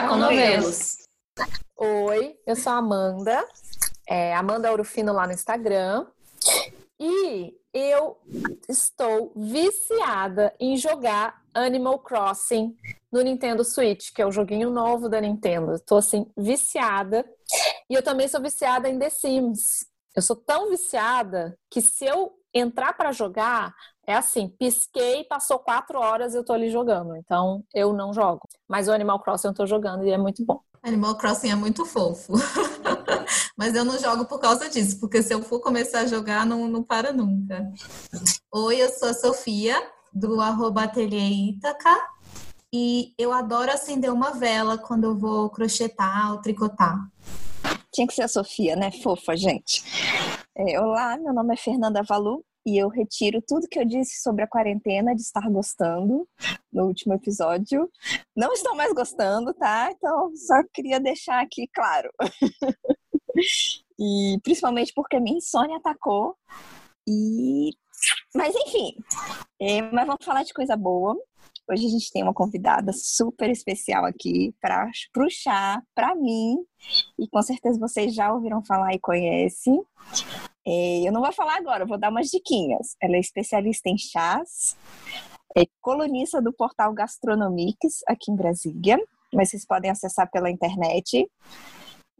Chá com Novelos. Oi, eu sou a Amanda, é, Amanda Urufino lá no Instagram. E eu estou viciada em jogar Animal Crossing no Nintendo Switch, que é o joguinho novo da Nintendo. Estou assim, viciada. E eu também sou viciada em The Sims. Eu sou tão viciada que se eu entrar para jogar, é assim, pisquei, passou quatro horas e eu tô ali jogando. Então, eu não jogo. Mas o Animal Crossing eu tô jogando e é muito bom. Animal Crossing é muito fofo. Mas eu não jogo por causa disso, porque se eu for começar a jogar, não, não para nunca. Oi, eu sou a Sofia, do arroba Ateliê Itaca. E eu adoro acender uma vela quando eu vou crochetar ou tricotar. Tinha que ser a Sofia, né? Fofa, gente. É, olá, meu nome é Fernanda Valu e eu retiro tudo que eu disse sobre a quarentena de estar gostando no último episódio. Não estou mais gostando, tá? Então só queria deixar aqui claro. e principalmente porque minha insônia atacou. E mas enfim, é, mas vamos falar de coisa boa. Hoje a gente tem uma convidada super especial aqui para o chá, para mim, e com certeza vocês já ouviram falar e conhecem. Eu não vou falar agora, vou dar umas diquinhas. Ela é especialista em chás, é colunista do portal Gastronomics aqui em Brasília, mas vocês podem acessar pela internet.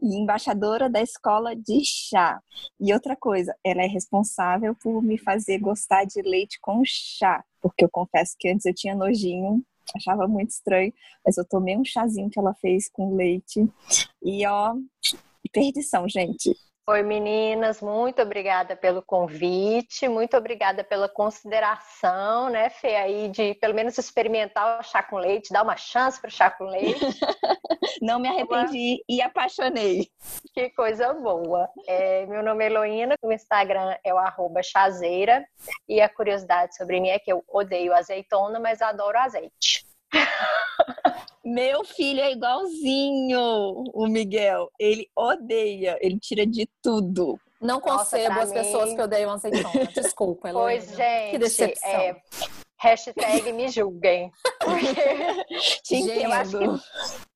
E embaixadora da escola de chá. E outra coisa, ela é responsável por me fazer gostar de leite com chá, porque eu confesso que antes eu tinha nojinho, achava muito estranho, mas eu tomei um chazinho que ela fez com leite e ó, perdição, gente. Oi, meninas, muito obrigada pelo convite, muito obrigada pela consideração, né, Fê, aí de pelo menos experimentar o chá com leite, dar uma chance para o chá com leite. Não me arrependi e apaixonei. Que coisa boa. É, meu nome é Heloína, o Instagram é o arroba chazeira, e a curiosidade sobre mim é que eu odeio azeitona, mas adoro azeite. Meu filho é igualzinho o Miguel. Ele odeia, ele tira de tudo. Não concebo as mim... pessoas que odeiam azeitona. Desculpa, Heloína. Pois, gente, que decepção. É... Hashtag me julguem. Porque... gente, eu acho que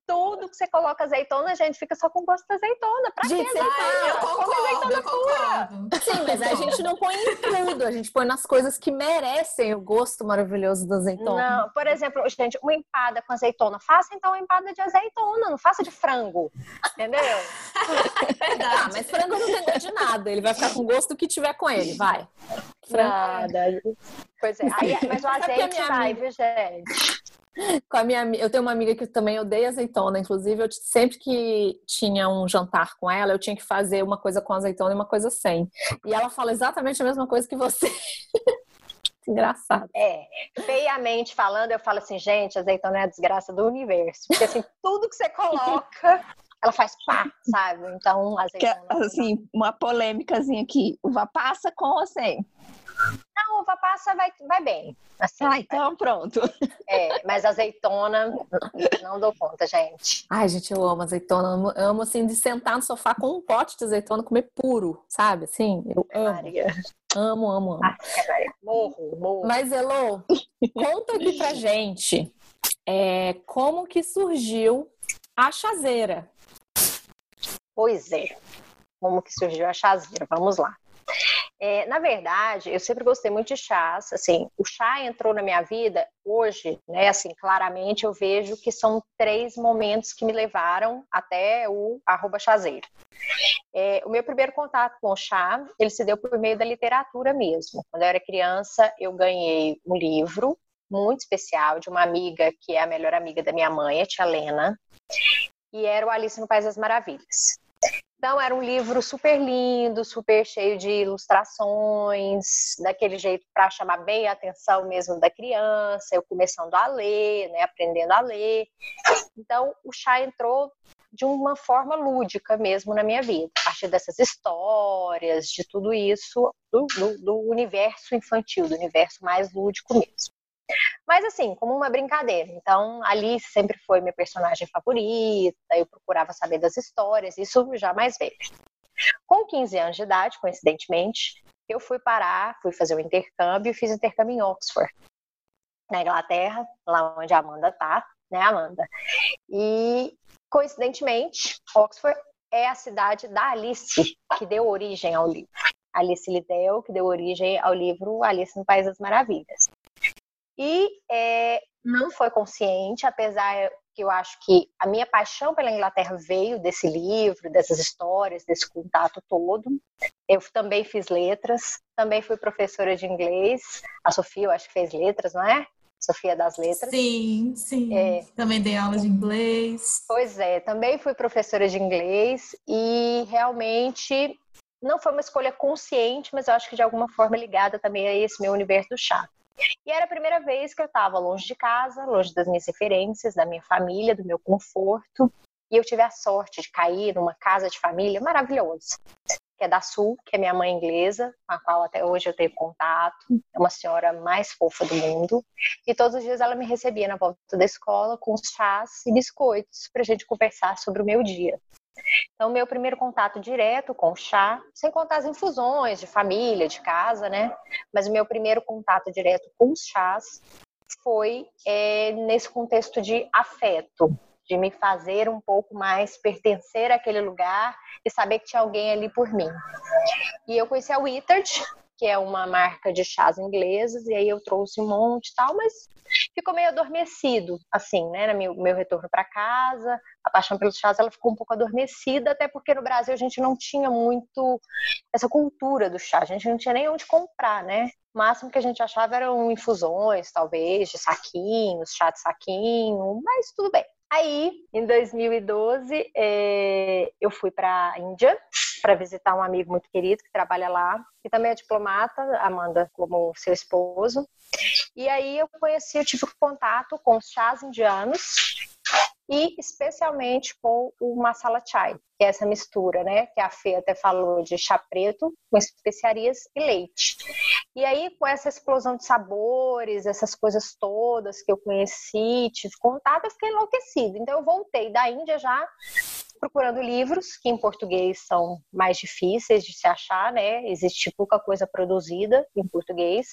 tudo que você coloca azeitona, a gente fica só com gosto de azeitona. Pra gente, que azeitona? eu concordo, eu concordo. Sim, mas a gente não põe em tudo, a gente põe nas coisas que merecem o gosto maravilhoso da azeitona. Não, por exemplo, gente, uma empada com azeitona. Faça então uma empada de azeitona, não faça de frango. Entendeu? Verdade. Ah, mas frango não tem gosto de nada, ele vai ficar com o gosto que tiver com ele, vai. Nada. Pois é, Aí, mas o azeite vai, viu, gente? com a minha eu tenho uma amiga que também odeia azeitona, inclusive eu sempre que tinha um jantar com ela, eu tinha que fazer uma coisa com azeitona e uma coisa sem. E ela fala exatamente a mesma coisa que você. Engraçado. É, feiamente falando, eu falo assim, gente, azeitona é a desgraça do universo. Porque assim, tudo que você coloca, ela faz pá, sabe? Então, azeitona. Que, assim, uma polêmicazinha aqui. Uva passa com ou sem? Não, uva passa vai, vai bem. Assim, ah, então pronto. É, mas azeitona, não dou conta, gente. Ai, gente, eu amo azeitona. Amo, amo, assim, de sentar no sofá com um pote de azeitona comer puro, sabe? Assim, eu amo. Maria. Amo, amo, amo. Morro, morro. Mas, Elô, conta aqui pra gente é, como que surgiu a chazeira. Pois é. Como que surgiu a chazeira? Vamos lá. É, na verdade, eu sempre gostei muito de chás. Assim, o chá entrou na minha vida hoje, né? Assim, claramente eu vejo que são três momentos que me levaram até o arroba chazeiro. É, o meu primeiro contato com o chá, ele se deu por meio da literatura mesmo. Quando eu era criança, eu ganhei um livro muito especial de uma amiga que é a melhor amiga da minha mãe, a tia Lena, e era o Alice no País das Maravilhas. Então, era um livro super lindo, super cheio de ilustrações, daquele jeito para chamar bem a atenção mesmo da criança, eu começando a ler, né, aprendendo a ler. Então, o chá entrou de uma forma lúdica mesmo na minha vida, a partir dessas histórias, de tudo isso, do, do, do universo infantil, do universo mais lúdico mesmo. Mas assim, como uma brincadeira. Então, Alice sempre foi minha personagem favorita, eu procurava saber das histórias, isso já mais velho. Com 15 anos de idade, coincidentemente, eu fui parar, fui fazer o um intercâmbio e fiz intercâmbio em Oxford, na Inglaterra, lá onde a Amanda tá, né, Amanda? E, coincidentemente, Oxford é a cidade da Alice, que deu origem ao livro. Alice Liddell, que deu origem ao livro Alice no País das Maravilhas. E é, não foi consciente, apesar que eu acho que a minha paixão pela Inglaterra veio desse livro, dessas histórias, desse contato todo. Eu também fiz letras, também fui professora de inglês. A Sofia, eu acho que fez letras, não é? Sofia das Letras. Sim, sim. É, também dei aula de inglês. Pois é, também fui professora de inglês e realmente não foi uma escolha consciente, mas eu acho que de alguma forma ligada também a esse meu universo do chá. E era a primeira vez que eu estava longe de casa, longe das minhas referências, da minha família, do meu conforto. E eu tive a sorte de cair numa casa de família maravilhosa, que é da Sul, que é minha mãe inglesa, com a qual até hoje eu tenho contato. É uma senhora mais fofa do mundo. E todos os dias ela me recebia na volta da escola com chás e biscoitos para a gente conversar sobre o meu dia. Então, meu primeiro contato direto com o chá, sem contar as infusões de família, de casa, né? Mas o meu primeiro contato direto com os chás foi é, nesse contexto de afeto, de me fazer um pouco mais pertencer àquele lugar e saber que tinha alguém ali por mim. E eu conheci a Wittard, que é uma marca de chás ingleses, e aí eu trouxe um monte e tal, mas ficou meio adormecido, assim, né, meu, meu retorno para casa, a paixão pelos chás, ela ficou um pouco adormecida, até porque no Brasil a gente não tinha muito essa cultura do chá, a gente não tinha nem onde comprar, né, o máximo que a gente achava eram infusões, talvez, de saquinhos, chá de saquinho, mas tudo bem. Aí, em 2012, é, eu fui para a Índia para visitar um amigo muito querido que trabalha lá, que também é diplomata, Amanda, como seu esposo. E aí eu conheci, eu tive contato com os chás indianos e especialmente com o masala chai, que é essa mistura, né, que a Fê até falou de chá preto com especiarias e leite. E aí com essa explosão de sabores, essas coisas todas que eu conheci, tive contato, eu fiquei enlouquecida. Então eu voltei da Índia já procurando livros que em português são mais difíceis de se achar, né? Existe pouca coisa produzida em português,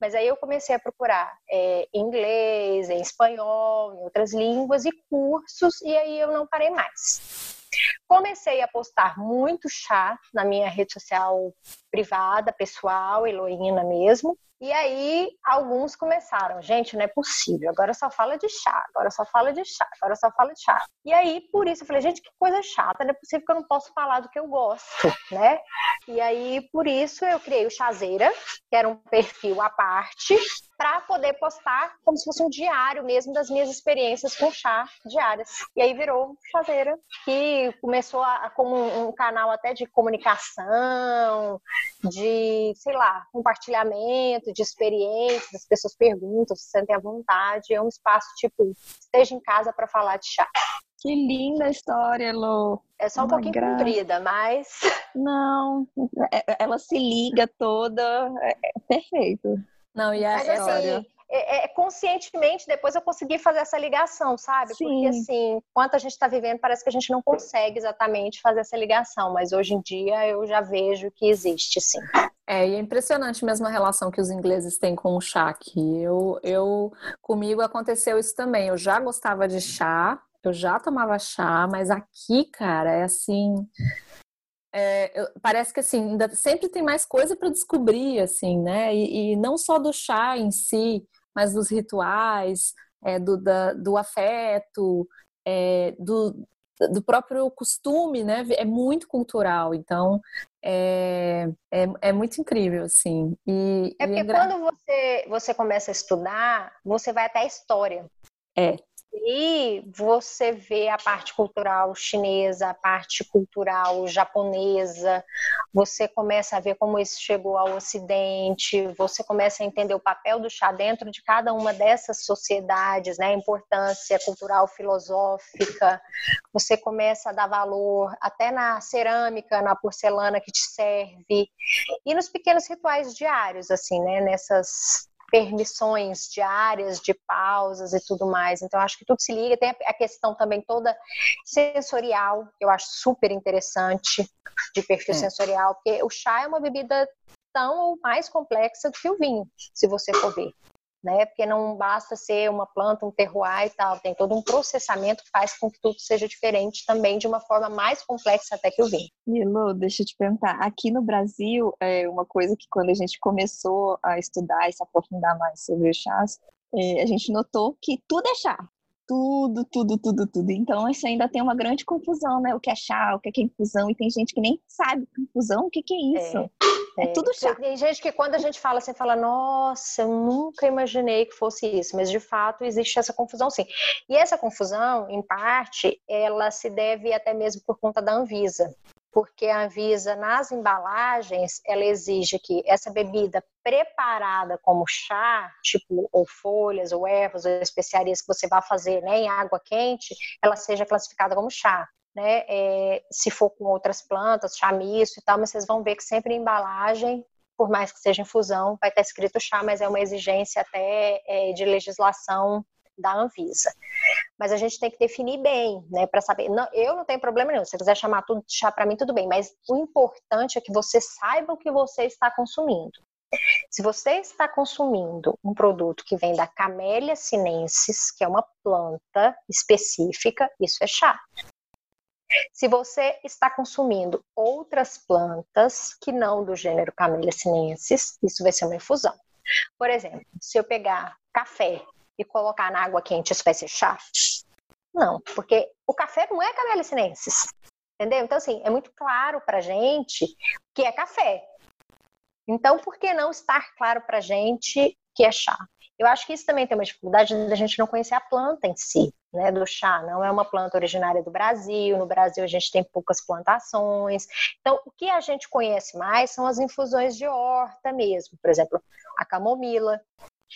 mas aí eu comecei a procurar é, em inglês, em espanhol, em outras línguas e cursos, e aí eu não parei mais. Comecei a postar muito chá na minha rede social privada, pessoal, Heloína mesmo. E aí, alguns começaram, gente, não é possível, agora só fala de chá, agora só fala de chá, agora só fala de chá. E aí, por isso, eu falei, gente, que coisa chata, não é possível que eu não posso falar do que eu gosto, né? E aí, por isso, eu criei o Chazeira, que era um perfil à parte, para poder postar como se fosse um diário mesmo das minhas experiências com chá diárias. E aí virou Chazeira, que começou a, como um, um canal até de comunicação, de, sei lá, compartilhamento de experiências, as pessoas perguntam, se sentem à vontade, é um espaço tipo, esteja em casa para falar de chá. Que linda história, Lô. É só um pouquinho graça. comprida, mas. Não, é, ela se liga toda. É, é perfeito. Não, e a mas, assim. É, é, conscientemente depois eu consegui fazer essa ligação, sabe? Sim. Porque assim, enquanto a gente está vivendo, parece que a gente não consegue exatamente fazer essa ligação, mas hoje em dia eu já vejo que existe, sim. É, e é impressionante mesmo a relação que os ingleses têm com o chá aqui. Eu, eu, comigo aconteceu isso também. Eu já gostava de chá, eu já tomava chá, mas aqui, cara, é assim. É, eu, parece que assim, ainda sempre tem mais coisa para descobrir, assim, né? E, e, não só do chá em si, mas dos rituais, é, do, da, do afeto, é, do, do próprio costume, né? É muito cultural, então é, é, é muito incrível, assim. E, é porque e é quando você, você começa a estudar, você vai até a história. É aí você vê a parte cultural chinesa, a parte cultural japonesa, você começa a ver como isso chegou ao Ocidente, você começa a entender o papel do chá dentro de cada uma dessas sociedades, né? a importância cultural, filosófica, você começa a dar valor até na cerâmica, na porcelana que te serve, e nos pequenos rituais diários, assim, né? nessas permissões diárias de pausas e tudo mais. Então, acho que tudo se liga. Tem a questão também toda sensorial, que eu acho super interessante, de perfil é. sensorial, porque o chá é uma bebida tão ou mais complexa do que o vinho, se você for ver. Né? Porque não basta ser uma planta, um terroir e tal, tem todo um processamento que faz com que tudo seja diferente também de uma forma mais complexa até que o vinho. Milo, deixa eu te perguntar, aqui no Brasil, é uma coisa que quando a gente começou a estudar e se aprofundar mais sobre os chás, é, a gente notou que tudo é chá tudo, tudo, tudo, tudo. Então, isso ainda tem uma grande confusão, né? O que é chá, o que é infusão, e tem gente que nem sabe infusão, o que, que é isso. É, é, é tudo chá. Tem gente que quando a gente fala assim, fala, nossa, eu nunca imaginei que fosse isso, mas de fato existe essa confusão sim. E essa confusão, em parte, ela se deve até mesmo por conta da Anvisa porque a Anvisa, nas embalagens, ela exige que essa bebida preparada como chá, tipo, ou folhas, ou ervas, ou especiarias que você vai fazer né, em água quente, ela seja classificada como chá. Né? É, se for com outras plantas, chá misto e tal, mas vocês vão ver que sempre embalagem, por mais que seja infusão, vai estar escrito chá, mas é uma exigência até é, de legislação da Anvisa. Mas a gente tem que definir bem, né, para saber. Não, eu não tenho problema nenhum. Se você quiser chamar tudo de chá para mim, tudo bem. Mas o importante é que você saiba o que você está consumindo. Se você está consumindo um produto que vem da Camellia sinensis, que é uma planta específica, isso é chá. Se você está consumindo outras plantas que não do gênero Camellia sinensis, isso vai ser uma infusão. Por exemplo, se eu pegar café e colocar na água quente, isso vai ser chá? Não, porque o café não é Camellia sinensis. Entendeu? Então, assim, é muito claro pra gente que é café. Então, por que não estar claro pra gente que é chá? Eu acho que isso também tem uma dificuldade da gente não conhecer a planta em si, né, do chá. Não é uma planta originária do Brasil. No Brasil a gente tem poucas plantações. Então, o que a gente conhece mais são as infusões de horta mesmo. Por exemplo, a camomila,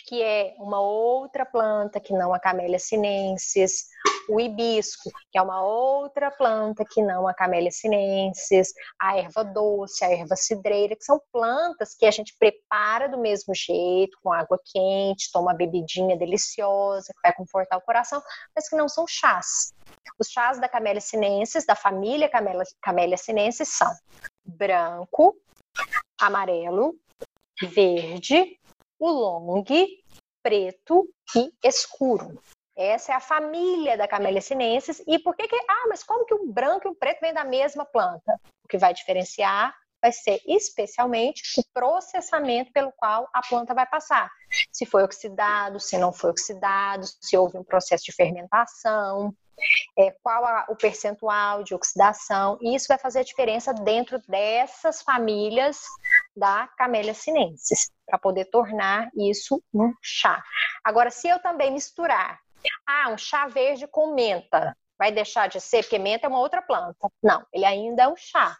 que é uma outra planta que não a Camellia sinensis, o hibisco, que é uma outra planta que não a Camellia sinensis, a erva doce, a erva cidreira, que são plantas que a gente prepara do mesmo jeito, com água quente, toma uma bebidinha deliciosa, que vai confortar o coração, mas que não são chás. Os chás da Camellia sinensis, da família Camellia, Camellia sinensis, são branco, amarelo, verde, o long, preto e escuro. Essa é a família da Camellia sinensis. E por que que... Ah, mas como que o branco e o preto vêm da mesma planta? O que vai diferenciar vai ser especialmente o processamento pelo qual a planta vai passar. Se foi oxidado, se não foi oxidado, se houve um processo de fermentação, é, qual a, o percentual de oxidação, isso vai fazer a diferença dentro dessas famílias da Camellia sinensis, para poder tornar isso um chá. Agora, se eu também misturar, ah, um chá verde com menta, vai deixar de ser, porque menta é uma outra planta. Não, ele ainda é um chá.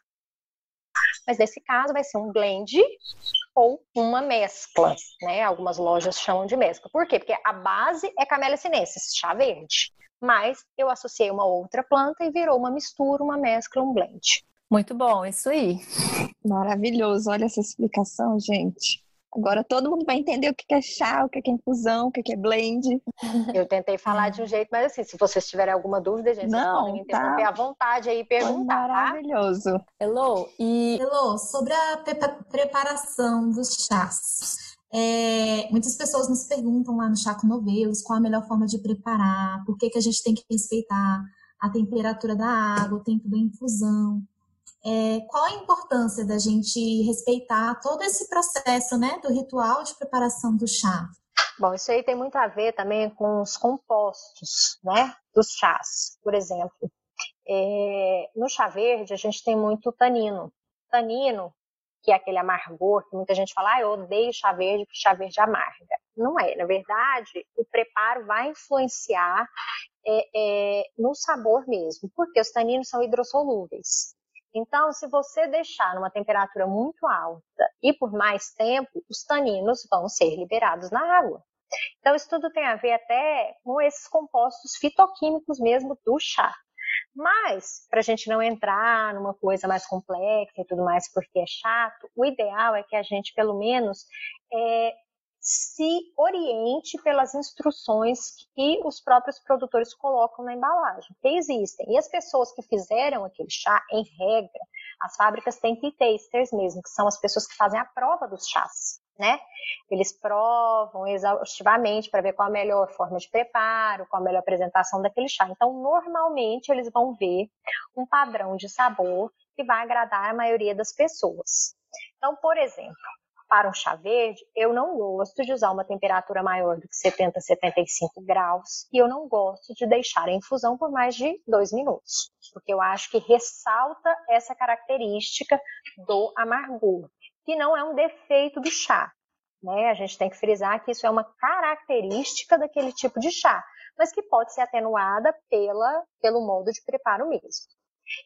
Mas nesse caso vai ser um blend ou uma mescla, né? Algumas lojas chamam de mescla. Por quê? Porque a base é Camellia sinensis, chá verde. Mas eu associei uma outra planta e virou uma mistura, uma mescla, um blend. Muito bom, isso aí. Maravilhoso, olha essa explicação, gente. Agora todo mundo vai entender o que é chá, o que é infusão, o que é blend. Eu tentei falar de um jeito, mas assim, se vocês tiverem alguma dúvida, gente, não, podem tá. à vontade aí perguntar. Tá? Maravilhoso. Tá? Elô, e Elô, sobre a preparação dos chás. É, muitas pessoas nos perguntam lá no Chá com Novelos qual a melhor forma de preparar, por que, que a gente tem que respeitar a temperatura da água, o tempo da infusão. É, qual a importância da gente respeitar todo esse processo né, do ritual de preparação do chá? Bom, isso aí tem muito a ver também com os compostos né, dos chás. Por exemplo, é, no chá verde a gente tem muito tanino. Tanino, que é aquele amargor, que muita gente fala, ah, eu odeio chá verde porque chá verde amarga. Não é. Na verdade, o preparo vai influenciar é, é, no sabor mesmo, porque os taninos são hidrossolúveis. Então, se você deixar numa temperatura muito alta e por mais tempo, os taninos vão ser liberados na água. Então, isso tudo tem a ver até com esses compostos fitoquímicos mesmo do chá. Mas, para a gente não entrar numa coisa mais complexa e tudo mais, porque é chato, o ideal é que a gente, pelo menos, é, se oriente pelas instruções que os próprios produtores colocam na embalagem, que existem. E as pessoas que fizeram aquele chá, em regra, as fábricas têm tea tasters mesmo, que são as pessoas que fazem a prova dos chás. né? Eles provam exaustivamente para ver qual a melhor forma de preparo, qual a melhor apresentação daquele chá. Então, normalmente, eles vão ver um padrão de sabor que vai agradar a maioria das pessoas. Então, por exemplo, para um chá verde, eu não gosto de usar uma temperatura maior do que 70, 75 graus e eu não gosto de deixar a infusão por mais de dois minutos, porque eu acho que ressalta essa característica do amargor, que não é um defeito do chá. Né? A gente tem que frisar que isso é uma característica daquele tipo de chá, mas que pode ser atenuada pela, pelo modo de preparo mesmo.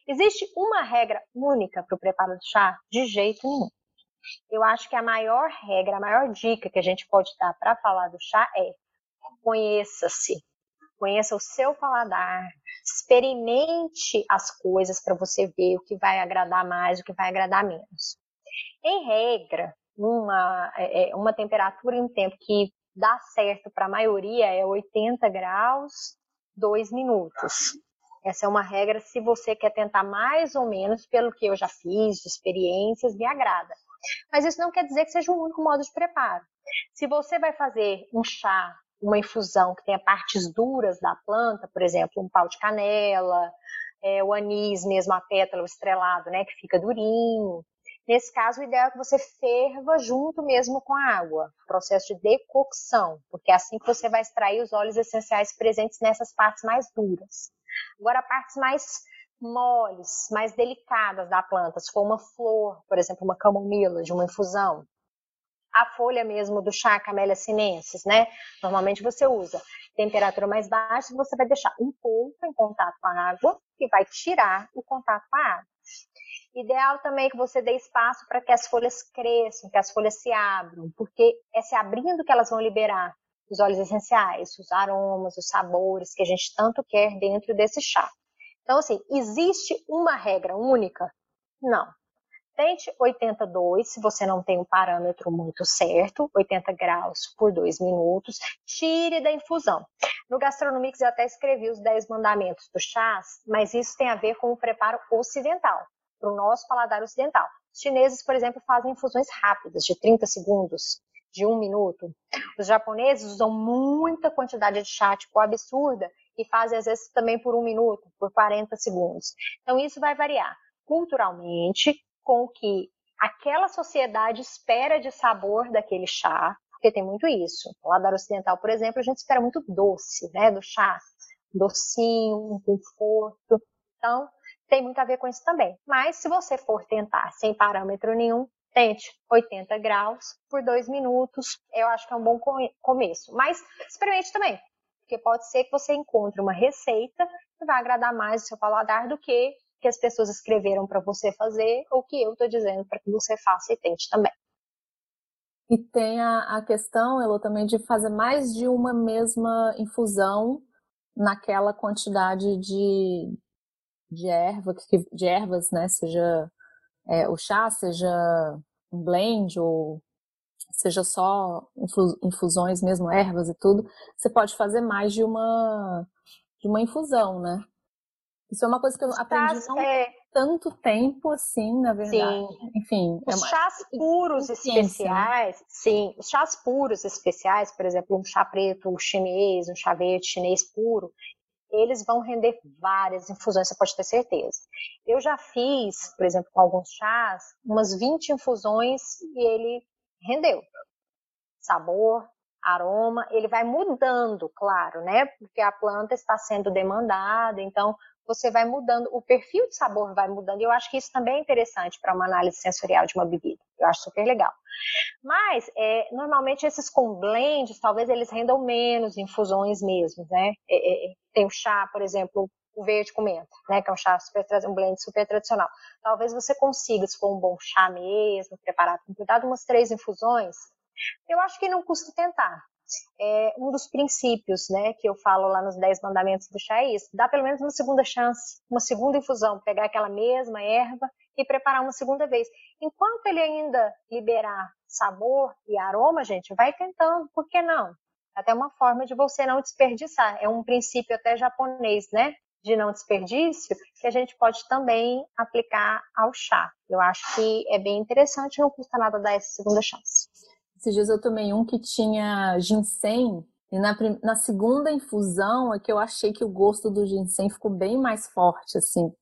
Existe uma regra única para o preparo do chá? De jeito nenhum. Eu acho que a maior regra, a maior dica que a gente pode dar para falar do chá é conheça-se, conheça o seu paladar, experimente as coisas para você ver o que vai agradar mais, o que vai agradar menos. Em regra, uma, é, é uma temperatura e um tempo que dá certo para a maioria é 80 graus, 2 minutos. Essa é uma regra se você quer tentar mais ou menos, pelo que eu já fiz, de experiências, me agrada. Mas isso não quer dizer que seja o único modo de preparo. Se você vai fazer um chá, uma infusão que tenha partes duras da planta, por exemplo, um pau de canela, é, o anis mesmo, a pétala, o estrelado, né, que fica durinho. Nesse caso, o ideal é que você ferva junto mesmo com a água, processo de decocção, porque é assim que você vai extrair os óleos essenciais presentes nessas partes mais duras. Agora, partes mais moles, mais delicadas da planta, se for uma flor, por exemplo, uma camomila de uma infusão, a folha mesmo do chá Camellia sinensis, né? Normalmente você usa temperatura mais baixa, você vai deixar um pouco em contato com a água e vai tirar o contato com a água. Ideal também que você dê espaço para que as folhas cresçam, que as folhas se abram, porque é se abrindo que elas vão liberar os óleos essenciais, os aromas, os sabores que a gente tanto quer dentro desse chá. Então, assim, existe uma regra única? Não. Tente 82, se você não tem um parâmetro muito certo, 80 graus por 2 minutos, tire da infusão. No Gastronomics eu até escrevi os 10 mandamentos do chás, mas isso tem a ver com o preparo ocidental, para o nosso paladar ocidental. Os chineses, por exemplo, fazem infusões rápidas, de 30 segundos, de um minuto. Os japoneses usam muita quantidade de chá, tipo absurda, e fazem às vezes também por um minuto, por 40 segundos. Então isso vai variar culturalmente com o que aquela sociedade espera de sabor daquele chá, porque tem muito isso. No ocidental, por exemplo, a gente espera muito doce, né, do chá, docinho, conforto. Então, tem muito a ver com isso também. Mas se você for tentar sem parâmetro nenhum, tente 80 graus por dois minutos. Eu acho que é um bom começo. Mas experimente também porque pode ser que você encontre uma receita que vai agradar mais o seu paladar do que que as pessoas escreveram para você fazer ou que eu estou dizendo para que você faça e tente também. E tem a, a questão, Elo, também de fazer mais de uma mesma infusão naquela quantidade de, de, erva, de ervas, né? Seja é, o chá, seja um blend ou seja só infusões mesmo, ervas e tudo, você pode fazer mais de uma, de uma infusão, né? Isso é uma coisa que eu aprendi não é... tanto tempo assim, na verdade. Sim. Enfim. É os é uma... chás puros especiais, sim, os chás puros especiais, por exemplo, um chá preto, chinês, um chá verde chinês puro, eles vão render várias infusões, você pode ter certeza. Eu já fiz, por exemplo, com alguns chás, umas 20 infusões e ele rendeu. Sabor, aroma, ele vai mudando, claro, né? Porque a planta está sendo demandada, então você vai mudando, o perfil de sabor vai mudando. Eu acho que isso também é interessante para uma análise sensorial de uma bebida. Eu acho super legal. Mas, é, normalmente, esses com blends, talvez eles rendam menos infusões mesmo, né? É, é, tem o chá, por exemplo, o verde com menta, né, que é um chá super, um blend super tradicional. Talvez você consiga, se for um bom chá mesmo, preparado com cuidado, umas três infusões. Eu acho que não custa tentar. É, um dos princípios, né, que eu falo lá nos 10 mandamentos do chá é isso, dá pelo menos uma segunda chance, uma segunda infusão, pegar aquela mesma erva e preparar uma segunda vez. Enquanto ele ainda liberar sabor e aroma, gente, vai tentando, por que não? Até uma forma de você não desperdiçar. É um princípio até japonês, né? De não desperdício que a gente pode também aplicar ao chá. Eu acho que é bem interessante, não custa nada dar essa segunda chance. Esses dias eu tomei um que tinha ginseng e na, na, segunda infusão é que eu achei que o gosto do ginseng ficou bem mais forte, assim.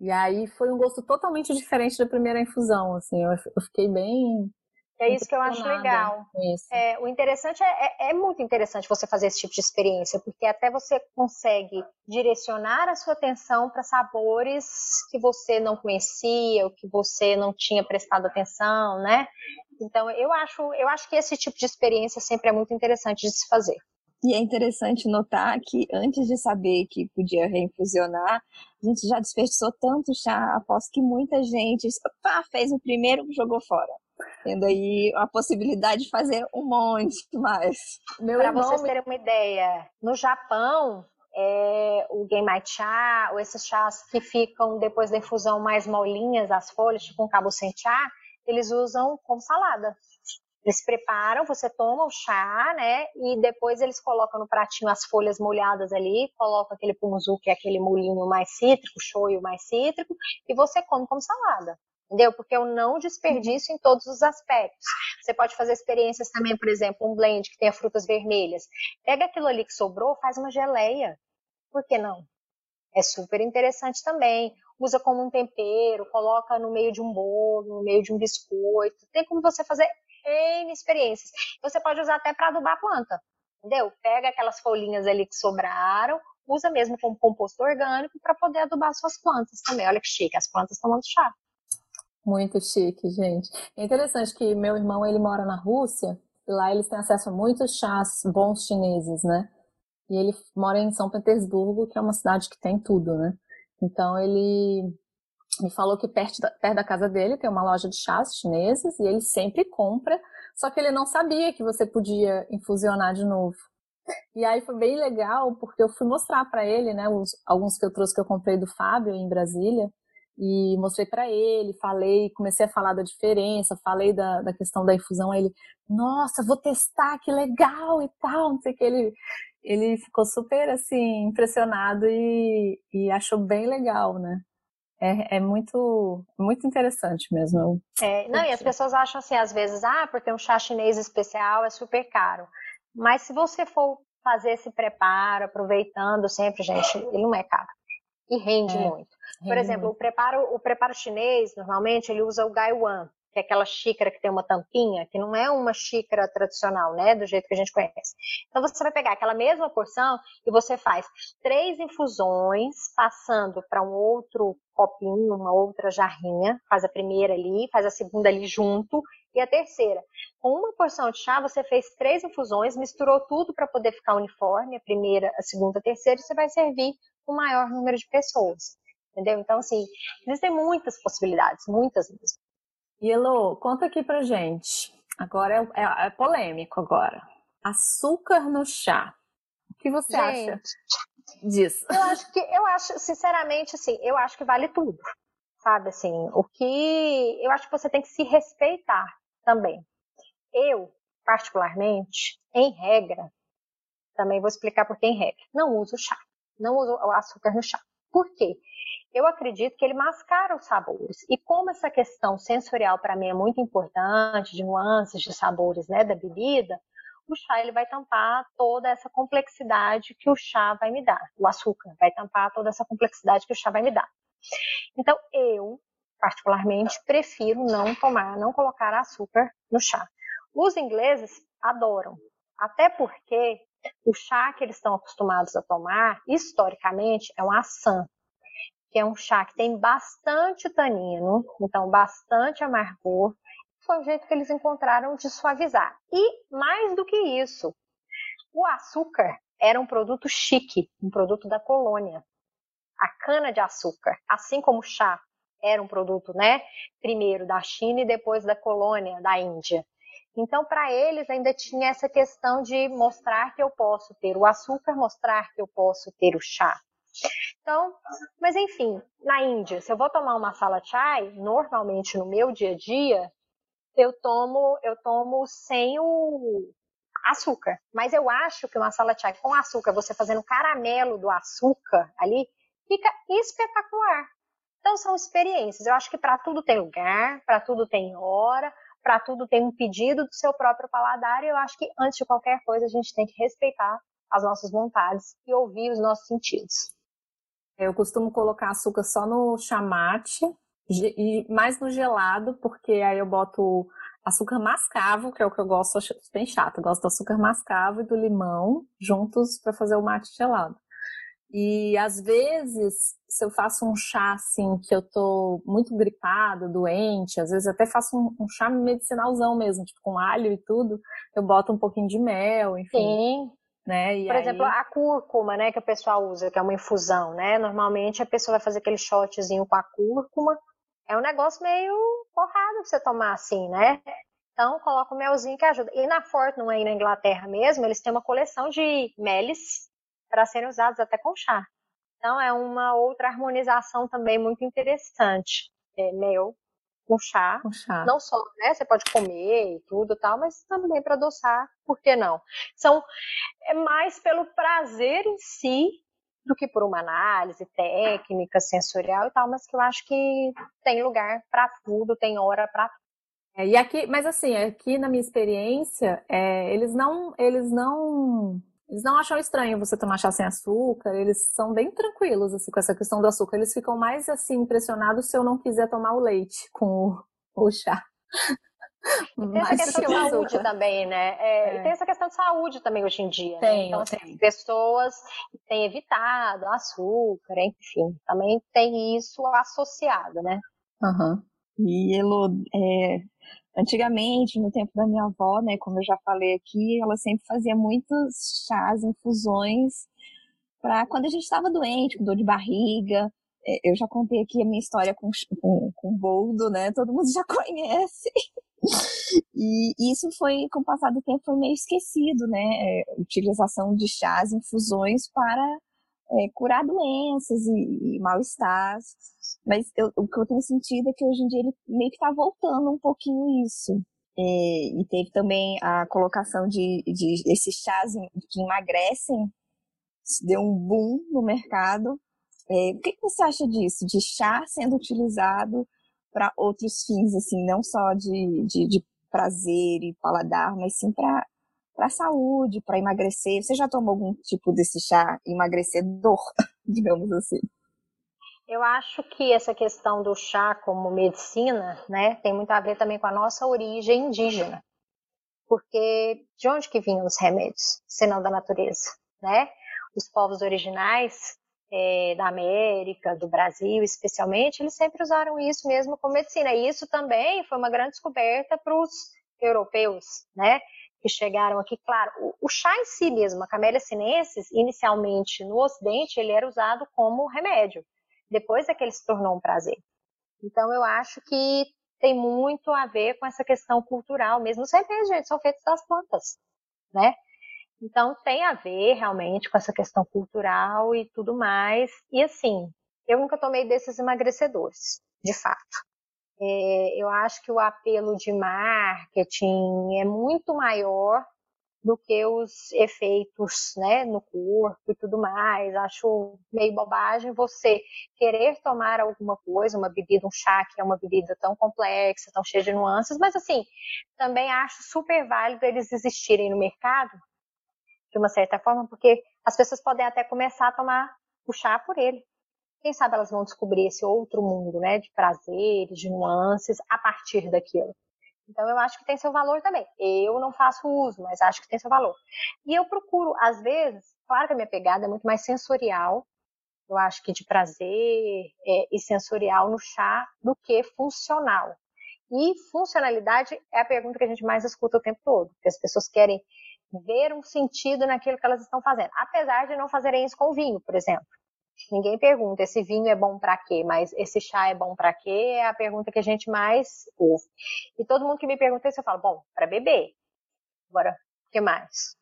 E aí foi um gosto totalmente diferente da primeira infusão, assim. Eu, eu fiquei bem. É isso que eu acho legal. É, o interessante é, é, é, muito interessante você fazer esse tipo de experiência, porque até você consegue direcionar a sua atenção para sabores que você não conhecia, ou que você não tinha prestado atenção, né? Então, eu acho, eu acho que esse tipo de experiência sempre é muito interessante de se fazer. E é interessante notar que antes de saber que podia reinfusionar, a gente já desperdiçou tanto chá, aposto que muita gente pá, fez o primeiro e jogou fora. Tendo aí a possibilidade de fazer um monte mais. Para vocês terem uma ideia, no Japão, é, o Genmai chá, ou esses chás que ficam depois da infusão mais molinhas, as folhas, tipo um cabo sem chá, eles usam como salada. Eles preparam, você toma o chá, né? E depois eles colocam no pratinho as folhas molhadas ali, colocam aquele pumuzu, que é aquele molinho mais cítrico, shoyu mais cítrico, e você come como salada. Entendeu? Porque eu não desperdício em todos os aspectos. Você pode fazer experiências também, por exemplo, um blend que tenha frutas vermelhas. Pega aquilo ali que sobrou, faz uma geleia. Por que não? É super interessante também usa como um tempero, coloca no meio de um bolo, no meio de um biscoito. Tem como você fazer N experiências. Você pode usar até para adubar a planta, entendeu? Pega aquelas folhinhas ali que sobraram, usa mesmo como composto orgânico para poder adubar suas plantas também. Olha que chique, as plantas tomando chá. Muito chique, gente. É interessante que meu irmão, ele mora na Rússia, e lá eles têm acesso a muitos chás bons chineses, né? E ele mora em São Petersburgo, que é uma cidade que tem tudo, né? Então ele me falou que perto da, perto da casa dele tem uma loja de chás chineses e ele sempre compra, só que ele não sabia que você podia infusionar de novo. E aí foi bem legal porque eu fui mostrar para ele, né, os, alguns que eu trouxe que eu comprei do Fábio em Brasília e mostrei para ele, falei, comecei a falar da diferença, falei da, da questão da infusão, aí ele, nossa, vou testar, que legal e tal, não sei o que ele ele ficou super assim impressionado e, e achou bem legal, né? É, é, muito, muito interessante mesmo. É, não, e as pessoas acham assim, às vezes, ah, porque um chá chinês especial é super caro. Mas se você for fazer esse preparo, aproveitando sempre, gente, ele não é caro. E rende é, muito. Por exemplo. O, preparo, o preparo chinês, normalmente, ele usa o gaiwan, que é aquela xícara que tem uma tampinha, que não é uma xícara tradicional, né, do jeito que a gente conhece. Então você vai pegar aquela mesma porção e você faz três infusões, passando para um outro copinho, uma outra jarrinha, faz a primeira ali, faz a segunda ali junto e a terceira. Com uma porção de chá, você fez três infusões, misturou tudo para poder ficar uniforme, a primeira, a segunda, a terceira, e você vai servir o maior número de pessoas. Entendeu? Então, assim, existem muitas possibilidades, muitas mesmo. E Elo, conta aqui pra gente. Agora é, é, é, polêmico agora. Açúcar no chá. O que você gente, acha disso? Eu acho que eu acho, sinceramente, assim, eu acho que vale tudo. Sabe assim, o que eu acho que você tem que se respeitar também. Eu, particularmente, em regra, também vou explicar por que em regra, não uso chá. Não uso o açúcar no chá. Por quê? eu acredito que ele mascara os sabores. E como essa questão sensorial para mim é muito importante, de nuances de sabores né, da bebida, o chá ele vai tampar toda essa complexidade que o chá vai me dar. O açúcar vai tampar toda essa complexidade que o chá vai me dar. Então, eu, particularmente, prefiro não tomar, não colocar açúcar no chá. Os ingleses adoram, até porque o chá que eles estão acostumados a tomar, historicamente, é um assam que é um chá que tem bastante tanino, então bastante amargor. Foi o jeito que eles encontraram de suavizar. E mais do que isso, o açúcar era um produto chique, um produto da colônia. A cana de açúcar, assim como o chá era um produto, né, primeiro da China e depois da colônia da Índia. Então, para eles ainda tinha essa questão de mostrar que eu posso ter o açúcar, mostrar que eu posso ter o chá. Então, mas enfim, na Índia, se eu vou tomar uma sala chai, normalmente no meu dia a dia, eu tomo, eu tomo sem o açúcar. Mas eu acho que uma sala chai com açúcar, você fazendo caramelo do açúcar ali, fica espetacular. Então são experiências. Eu acho que para tudo tem lugar, para tudo tem hora. Para tudo tem um pedido do seu próprio paladar, e eu acho que antes de qualquer coisa a gente tem que respeitar as nossas vontades e ouvir os nossos sentidos. Eu costumo colocar açúcar só no chamate e mais no gelado, porque aí eu boto açúcar mascavo, que é o que eu gosto, bem chato. Eu gosto do açúcar mascavo e do limão juntos para fazer o mate gelado. E às vezes, se eu faço um chá assim, que eu tô muito gripado, doente, às vezes até faço um, um chá medicinalzão mesmo, tipo com alho e tudo, eu boto um pouquinho de mel, enfim. Sim. Né? E Por aí... exemplo, a cúrcuma, né, que o pessoal usa, que é uma infusão, né? Normalmente a pessoa vai fazer aquele shotzinho com a cúrcuma. É um negócio meio porrado pra você tomar assim, né? Então, coloca o melzinho que ajuda. E na Fortnum, aí na Inglaterra mesmo, eles têm uma coleção de meles para serem usados até com chá. Então, é uma outra harmonização também muito interessante. É, mel com chá. com chá. Não só, né? Você pode comer e tudo tal, mas também para adoçar, por que não? São é mais pelo prazer em si do que por uma análise técnica, sensorial e tal, mas que eu acho que tem lugar para tudo, tem hora para tudo. É, e aqui, mas assim, aqui na minha experiência, é, eles não, eles não eles não acham estranho você tomar chá sem açúcar, eles são bem tranquilos assim, com essa questão do açúcar. Eles ficam mais assim impressionados se eu não quiser tomar o leite com o, o chá. E tem essa questão de saúde também, né? É, é. E tem essa questão de saúde também hoje em dia. Tem, né? Então, assim, tem. pessoas têm evitado açúcar, enfim, também tem isso associado, né? Uhum. E Elo, é, Antigamente, no tempo da minha avó, né, como eu já falei aqui, ela sempre fazia muitos chás, infusões, para quando a gente estava doente, com dor de barriga. É, eu já contei aqui a minha história com, com, com boldo, né? Todo mundo já conhece. E isso foi, com o passar do tempo, foi meio esquecido, né? É, utilização de chás, infusões para é, curar doenças e, e mal-estar. Mas eu, o que eu tenho sentido é que hoje em dia ele meio que está voltando um pouquinho isso. E, e, teve também a colocação de, de esses chás que emagrecem, deu um boom no mercado. É, o que, que você acha disso? De chá sendo utilizado para outros fins, assim, não só de, de, de prazer e paladar, mas sim para para saúde, para emagrecer. Você já tomou algum tipo desse chá emagrecedor, digamos assim? Eu acho que essa questão do chá como medicina, né, tem muito a ver também com a nossa origem indígena. Porque de onde que vinham os remédios, senão da natureza, né? Os povos originais é, da América, do Brasil especialmente, eles sempre usaram isso mesmo como medicina. E isso também foi uma grande descoberta para os europeus, né? Que chegaram aqui, claro, o, o chá em si mesmo, a Camellia sinensis, inicialmente no Ocidente, ele era usado como remédio. Depois é que ele se tornou um prazer. Então, eu acho que tem muito a ver com essa questão cultural mesmo. Os remédios, gente, são feitos das plantas, né? Então, tem a ver realmente com essa questão cultural e tudo mais. E assim, eu nunca tomei desses emagrecedores, de fato. É, eu acho que o apelo de marketing é muito maior do que os efeitos né, no corpo e tudo mais. Acho meio bobagem você querer tomar alguma coisa, uma bebida, um chá que é uma bebida tão complexa, tão cheia de nuances, mas assim, também acho super válido eles existirem no mercado, de uma certa forma, porque as pessoas podem até começar a tomar o chá por ele quem sabe elas vão descobrir esse outro mundo, né, de prazeres, de nuances a partir daquilo. Então eu acho que tem seu valor também. Eu não faço uso, mas acho que tem seu valor. E eu procuro, às vezes, claro que a minha pegada é muito mais sensorial. Eu acho que de prazer é, e sensorial no chá do que funcional. E funcionalidade é a pergunta que a gente mais escuta o tempo todo, porque as pessoas querem ver um sentido naquilo que elas estão fazendo, apesar de não fazerem isso com vinho, por exemplo. Ninguém pergunta esse vinho é bom para quê, mas esse chá é bom para quê? É a pergunta que a gente mais ouve. E todo mundo que me pergunta isso, eu falo, bom, para beber. Agora, o que mais?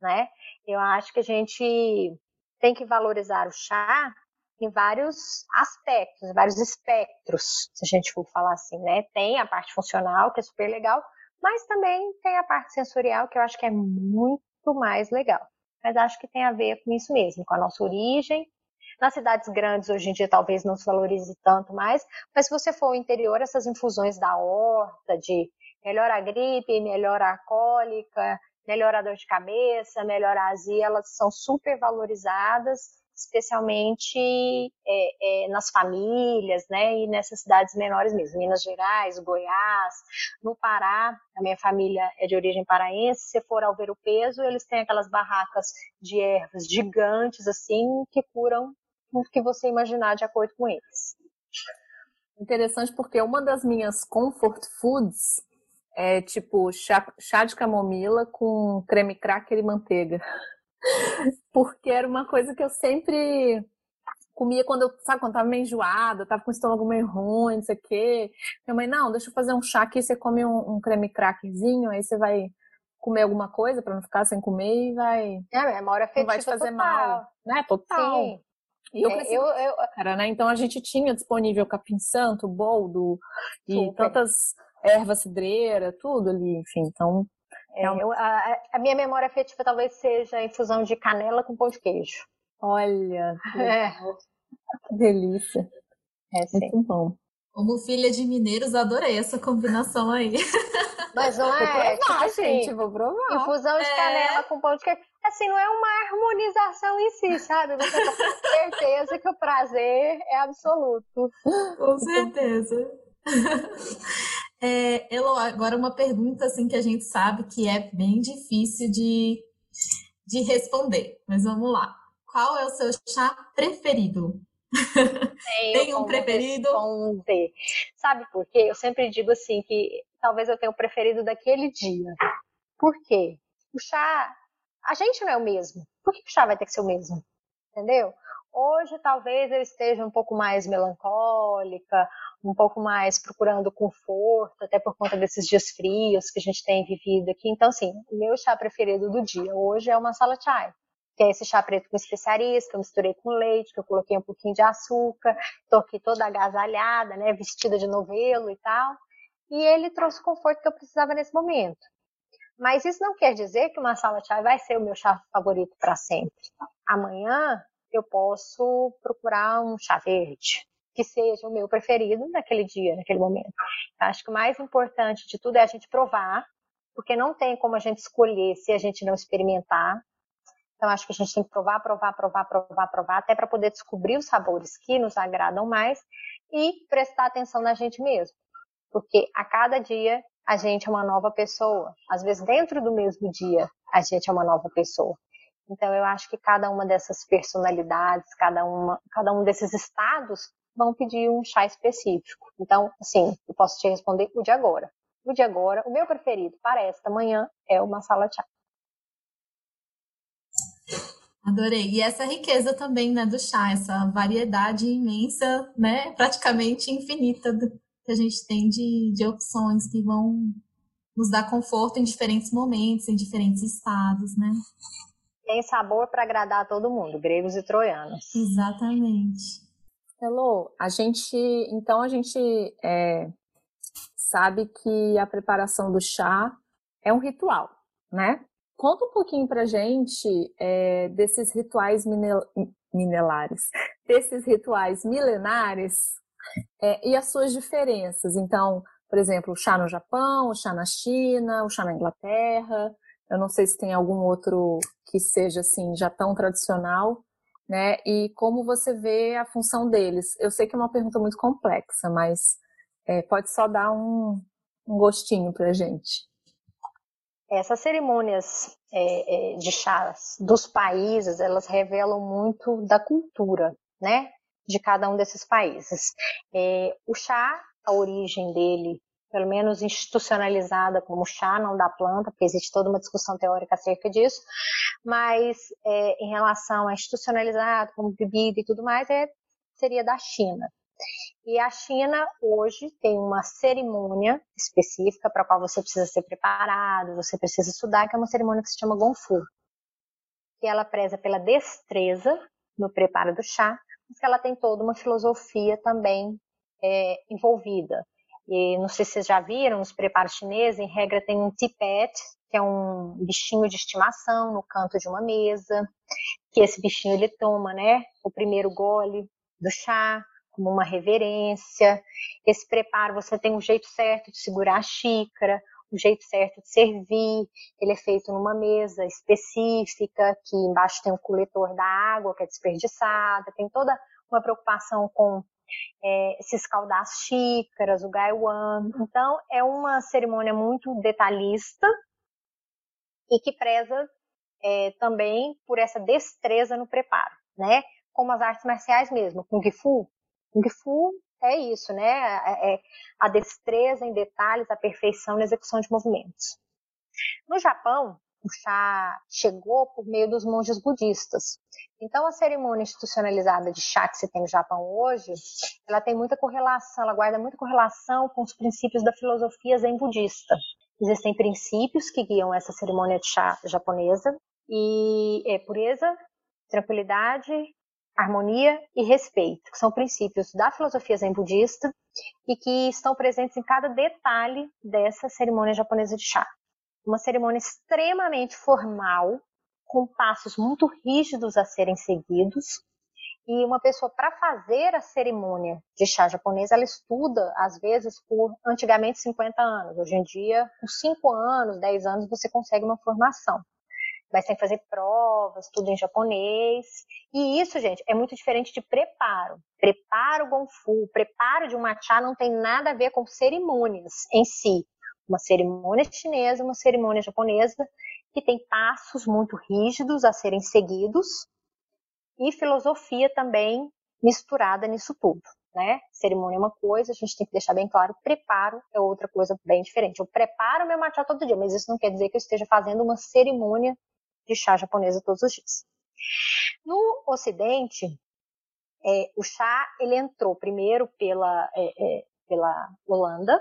Né? Eu acho que a gente tem que valorizar o chá em vários aspectos, vários espectros, se a gente for falar assim, né? Tem a parte funcional, que é super legal, mas também tem a parte sensorial, que eu acho que é muito mais legal. Mas acho que tem a ver com isso mesmo, com a nossa origem nas cidades grandes, hoje em dia, talvez não se valorize tanto mais, mas se você for ao interior, essas infusões da horta, de Melhora a gripe, melhora a cólica, melhora a dor de cabeça, melhora a azia, elas são super valorizadas especialmente é, é, nas famílias, né, e nessas cidades menores mesmo, Minas Gerais, Goiás, no Pará, a minha família é de origem paraense, se for ao ver o peso, eles têm aquelas barracas de ervas gigantes, assim, que curam o que você imaginar de acordo com eles. Interessante porque uma das minhas comfort foods é tipo chá, chá de camomila com creme cracker e manteiga porque era uma coisa que eu sempre comia quando eu, sabe, quando tava meio enjoada, tava com o estômago meio ruim, não sei o quê. Minha mãe, não, deixa eu fazer um chá aqui, você come um, um creme crackerzinho, aí você vai comer alguma coisa para não ficar sem comer e vai. É, a memória afetiva não vai te fazer total. mal, né? Total. Sim. E eu, É, eu, eu, cara, né? Então a gente tinha disponível capim santo, boldo e Super. tantas ervas cidreira, tudo ali, enfim. Então, é, eu- a, a minha memória afetiva talvez seja a infusão de canela com pão de queijo. olha, É, que delícia. é sim. Muito bom. Como filha de mineiros, adorei essa combinação aí. Mas não Vou é, tipo provar, assim, gente, vou provar. infusão de É. canela com pão de queijo. Assim, não é uma harmonização em si, sabe? Você tem certeza que o prazer é absoluto. Com certeza. É, Elo, agora uma pergunta assim que a gente sabe que é bem difícil de, de responder, mas vamos lá. Qual é o seu chá preferido? Tem um preferido? responder. Sabe por quê? Eu sempre digo assim que talvez eu tenha o preferido daquele dia. Por quê? O chá, a gente não é o mesmo. Por que o chá vai ter que ser o mesmo? Entendeu? Hoje talvez eu esteja um pouco mais melancólica, um pouco mais procurando conforto, até por conta desses dias frios que a gente tem vivido aqui. Então, assim, meu chá preferido do dia hoje é o masala chai que é esse chá preto com especiarias, que eu misturei com leite, que eu coloquei um pouquinho de açúcar, tô aqui toda agasalhada, né, vestida de novelo e tal, e ele trouxe o conforto que eu precisava nesse momento. Mas isso não quer dizer que o masala chai vai ser o meu chá favorito para sempre. Amanhã eu posso procurar um chá verde, que seja o meu preferido naquele dia, naquele momento. Acho que o mais importante de tudo é a gente provar, porque não tem como a gente escolher se a gente não experimentar. Então, acho que a gente tem que provar, provar, provar, provar, provar, até para poder descobrir os sabores que nos agradam mais e prestar atenção na gente mesmo. Porque a cada dia a gente é uma nova pessoa. Às vezes, dentro do mesmo dia, a gente é uma nova pessoa. Então, eu acho que cada uma dessas personalidades, cada, uma, cada um desses estados vão pedir um chá específico. Então, assim, eu posso te responder o de agora. O de agora, o meu preferido para esta manhã é o masala chá. Adorei. E essa riqueza também, né, do chá, essa variedade imensa, né, praticamente infinita do- que a gente tem de, de opções que vão nos dar conforto em diferentes momentos, em diferentes estados, né? Tem sabor para agradar a todo mundo, gregos e troianos. Exatamente. Hello, a gente, então a gente é, sabe que a preparação do chá é um ritual, né? Conta um pouquinho pra gente é, desses rituais minel- minelares, desses rituais milenares é, e as suas diferenças. Então, por exemplo, o chá no Japão, o chá na China, o chá na Inglaterra. Eu não sei se tem algum outro que seja assim já tão tradicional, né? E como você vê a função deles? Eu sei que é uma pergunta muito complexa, mas é, pode só dar um, um gostinho pra gente. Essas cerimônias é, é, de chás dos países, elas revelam muito da cultura, né? De cada um desses países. É, o chá, a origem dele, pelo menos institucionalizada como chá, não da planta, porque existe toda uma discussão teórica acerca disso, mas é, em relação a institucionalizado como bebida e tudo mais, é, seria da China. E a China hoje tem uma cerimônia específica para a qual você precisa ser preparado, você precisa estudar, que é uma cerimônia que se chama Gongfu. Que ela preza pela destreza no preparo do chá, que ela tem toda uma filosofia também é, envolvida. E não sei se vocês já viram, nos preparos chineses, em regra tem um tipet, que é um bichinho de estimação no canto de uma mesa, que esse bichinho ele toma, né, o primeiro gole do chá, como uma reverência. Esse preparo você tem um jeito certo de segurar a xícara, o jeito certo de servir, ele é feito numa mesa específica, que embaixo tem um coletor da água que é desperdiçada, tem toda uma preocupação com é, se escaldar as xícaras, o gaiwan. Então, é uma cerimônia muito detalhista e que preza é, também por essa destreza no preparo, né? Como as artes marciais mesmo, Kung Fu. Kung Fu é isso, né? É, é a destreza em detalhes, a perfeição na execução de movimentos. No Japão, o chá chegou por meio dos monges budistas. Então, a cerimônia institucionalizada de chá que se tem no Japão hoje, ela tem muita correlação, ela guarda muita correlação com os princípios da filosofia zen budista. Existem princípios que guiam essa cerimônia de chá japonesa, e é pureza, tranquilidade, harmonia e respeito, que são princípios da filosofia zen budista e que estão presentes em cada detalhe dessa cerimônia japonesa de chá. Uma cerimônia extremamente formal, com passos muito rígidos a serem seguidos. E uma pessoa, para fazer a cerimônia de chá japonesa, ela estuda, às vezes, por antigamente 50 anos. Hoje em dia, com 5 anos, 10 anos, você consegue uma formação mas tem que fazer provas, tudo em japonês. E isso, gente, é muito diferente de preparo. Preparo gonfu, preparo de um matcha não tem nada a ver com cerimônias em si. Uma cerimônia chinesa, uma cerimônia japonesa, que tem passos muito rígidos a serem seguidos e filosofia também misturada nisso tudo. Né? Cerimônia é uma coisa, a gente tem que deixar bem claro, preparo é outra coisa bem diferente. Eu preparo meu matcha todo dia, mas isso não quer dizer que eu esteja fazendo uma cerimônia de chá japonesa todos os dias. No Ocidente, é, o chá ele entrou primeiro pela, é, é, pela Holanda,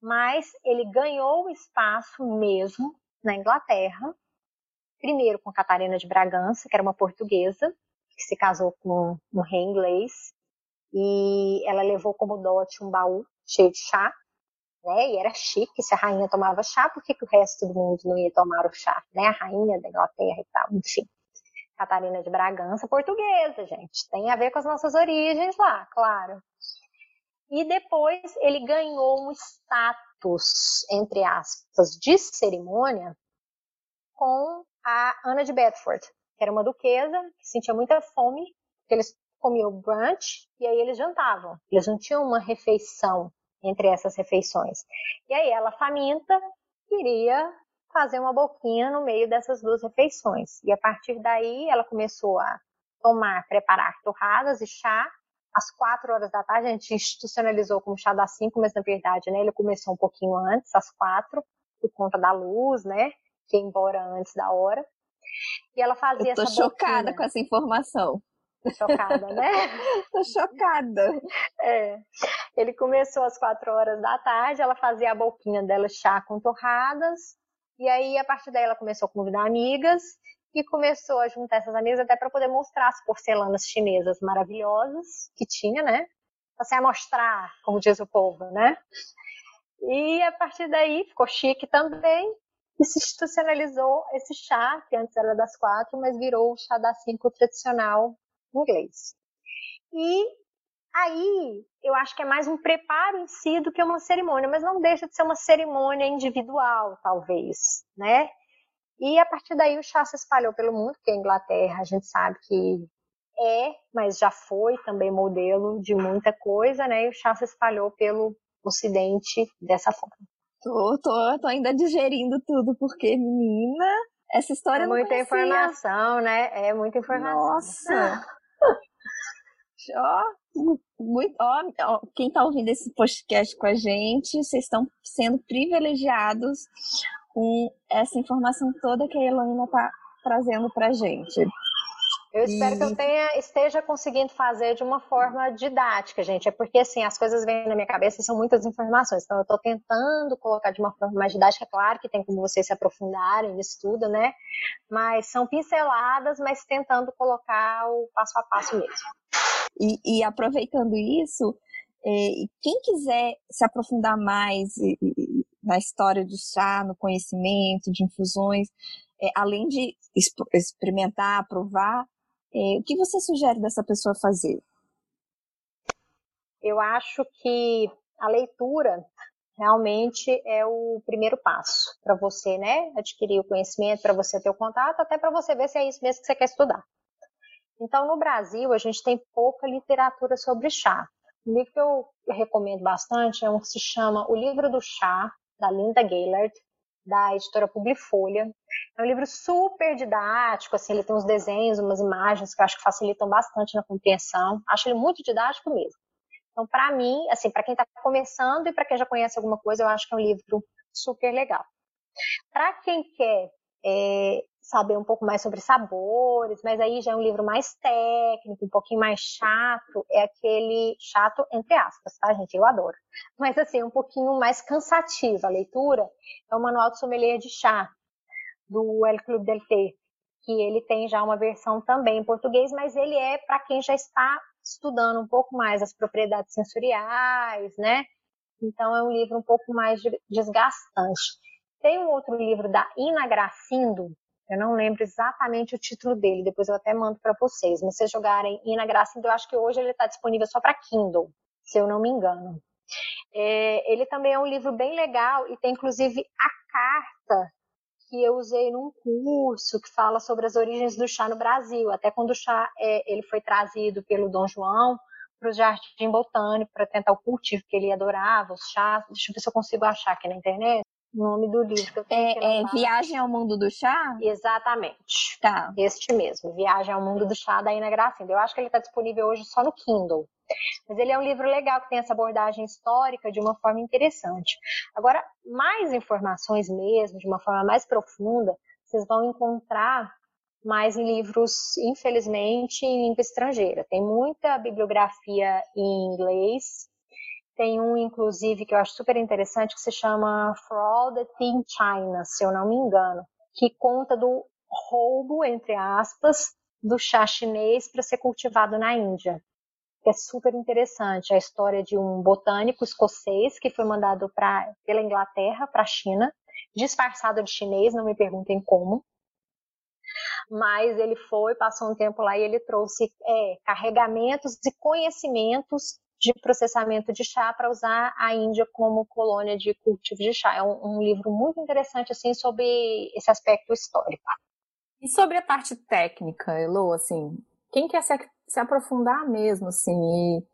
mas ele ganhou espaço mesmo na Inglaterra, primeiro com Catarina de Bragança, que era uma portuguesa, que se casou com um rei inglês, e ela levou como dote um baú cheio de chá, né? E era chique se a rainha tomava chá, por que, que o resto do mundo não ia tomar o chá, né? A rainha da Inglaterra e tal, enfim. Catarina de Bragança, portuguesa, gente. Tem a ver com as nossas origens lá, claro. E depois ele ganhou um status, entre aspas, de cerimônia com a Ana de Bedford, que era uma duquesa que sentia muita fome, que eles comiam brunch e aí eles jantavam. Eles não tinham uma refeição entre essas refeições. E aí ela, faminta, queria fazer uma boquinha no meio dessas duas refeições. E a partir daí ela começou a tomar, preparar torradas e chá. Às quatro horas da tarde, a gente institucionalizou como chá das cinco, mas na verdade, né, ele começou um pouquinho antes, às quatro, por conta da luz, né, que ia embora antes da hora. E ela fazia Eu tô essa chocada boquinha. com essa informação. Chocada, né? tô chocada. É. Ele começou às quatro horas da tarde, ela fazia a boquinha dela chá com torradas, e aí a partir daí ela começou a convidar amigas e começou a juntar essas amigas até para poder mostrar as porcelanas chinesas maravilhosas que tinha, né? Assim, a mostrar, como diz o povo, né? E a partir daí ficou chique também e se institucionalizou esse chá, que antes era das quatro, mas virou o chá das cinco tradicional inglês. E aí eu acho que é mais um preparo em si do que uma cerimônia, mas não deixa de ser uma cerimônia individual, talvez, né? E a partir daí o chá se espalhou pelo mundo, porque a Inglaterra a gente sabe que é, mas já foi também modelo de muita coisa, né? E o chá se espalhou pelo Ocidente dessa forma. Tô, tô, tô ainda digerindo tudo, porque, menina, essa história É muita informação, né? É muita informação. Nossa! Ó, muito, ó, ó, quem tá ouvindo esse podcast com a gente, vocês estão sendo privilegiados com essa informação toda que a Elaina tá trazendo pra gente. Eu espero que eu tenha, esteja conseguindo fazer de uma forma didática, gente. É porque, assim, as coisas vêm na minha cabeça e são muitas informações. Então, eu estou tentando colocar de uma forma mais didática. É claro que tem como vocês se aprofundarem nisso tudo, né? Mas são pinceladas, mas tentando colocar o passo a passo mesmo. E, e aproveitando isso, eh, quem quiser se aprofundar mais e- e- na história do chá, no conhecimento de infusões, eh, além de exp- experimentar, provar, o que você sugere dessa pessoa fazer? Eu acho que a leitura realmente é o primeiro passo para você, né, adquirir o conhecimento, para você ter o contato, até para você ver se é isso mesmo que você quer estudar. Então, no Brasil, a gente tem pouca literatura sobre chá. O livro que eu recomendo bastante é um que se chama O Livro do Chá, da Linda Gaylord, da editora Publifolha. É um livro super didático, assim, ele tem uns desenhos, umas imagens que eu acho que facilitam bastante na compreensão. Acho ele muito didático mesmo. Então, para mim, assim, para quem está começando e para quem já conhece alguma coisa, eu acho que é um livro super legal. Para quem quer é, saber um pouco mais sobre sabores, mas aí já é um livro mais técnico, um pouquinho mais chato, é aquele chato entre aspas, tá, gente? Eu adoro. Mas assim, um pouquinho mais cansativa a leitura, é o Manual de Sommelier de Chá, do El Club del Té, que ele tem já uma versão também em português, mas ele é para quem já está estudando um pouco mais as propriedades sensoriais, né? Então é um livro um pouco mais desgastante. Tem um outro livro da Ina Gracindo, eu não lembro exatamente o título dele, depois eu até mando para vocês. Mas vocês jogarem Ina Gracindo, eu acho que hoje ele está disponível só para Kindle, se eu não me engano. É, ele também é um livro bem legal e tem inclusive a carta que eu usei num curso que fala sobre as origens do chá no Brasil. Até quando o chá é, ele foi trazido pelo Dom João para o Jardim Botânico para tentar o cultivo que ele adorava, os chás. Deixa eu ver se eu consigo achar aqui na internet nome do livro. Que eu tenho é, é Viagem ao Mundo do Chá? Exatamente. Tá. Este mesmo, Viagem ao Mundo do Chá, da Ina Gracinda. Eu acho que ele está disponível hoje só no Kindle. Mas ele é um livro legal que tem essa abordagem histórica de uma forma interessante. Agora, mais informações mesmo, de uma forma mais profunda, vocês vão encontrar mais em livros, infelizmente, em língua estrangeira. Tem muita bibliografia em inglês, tem um, inclusive, que eu acho super interessante, que se chama For All the Tea China, se eu não me engano, que conta do roubo, entre aspas, do chá chinês para ser cultivado na Índia. É super interessante a história de um botânico escocês que foi mandado pra, pela Inglaterra para a China, disfarçado de chinês, não me perguntem como. Mas ele foi, passou um tempo lá e ele trouxe é, carregamentos e conhecimentos de processamento de chá para usar a Índia como colônia de cultivo de chá. É um, um, livro muito interessante assim sobre esse aspecto histórico. E sobre a parte técnica, Elo, assim, quem quer se, se aprofundar mesmo, assim, e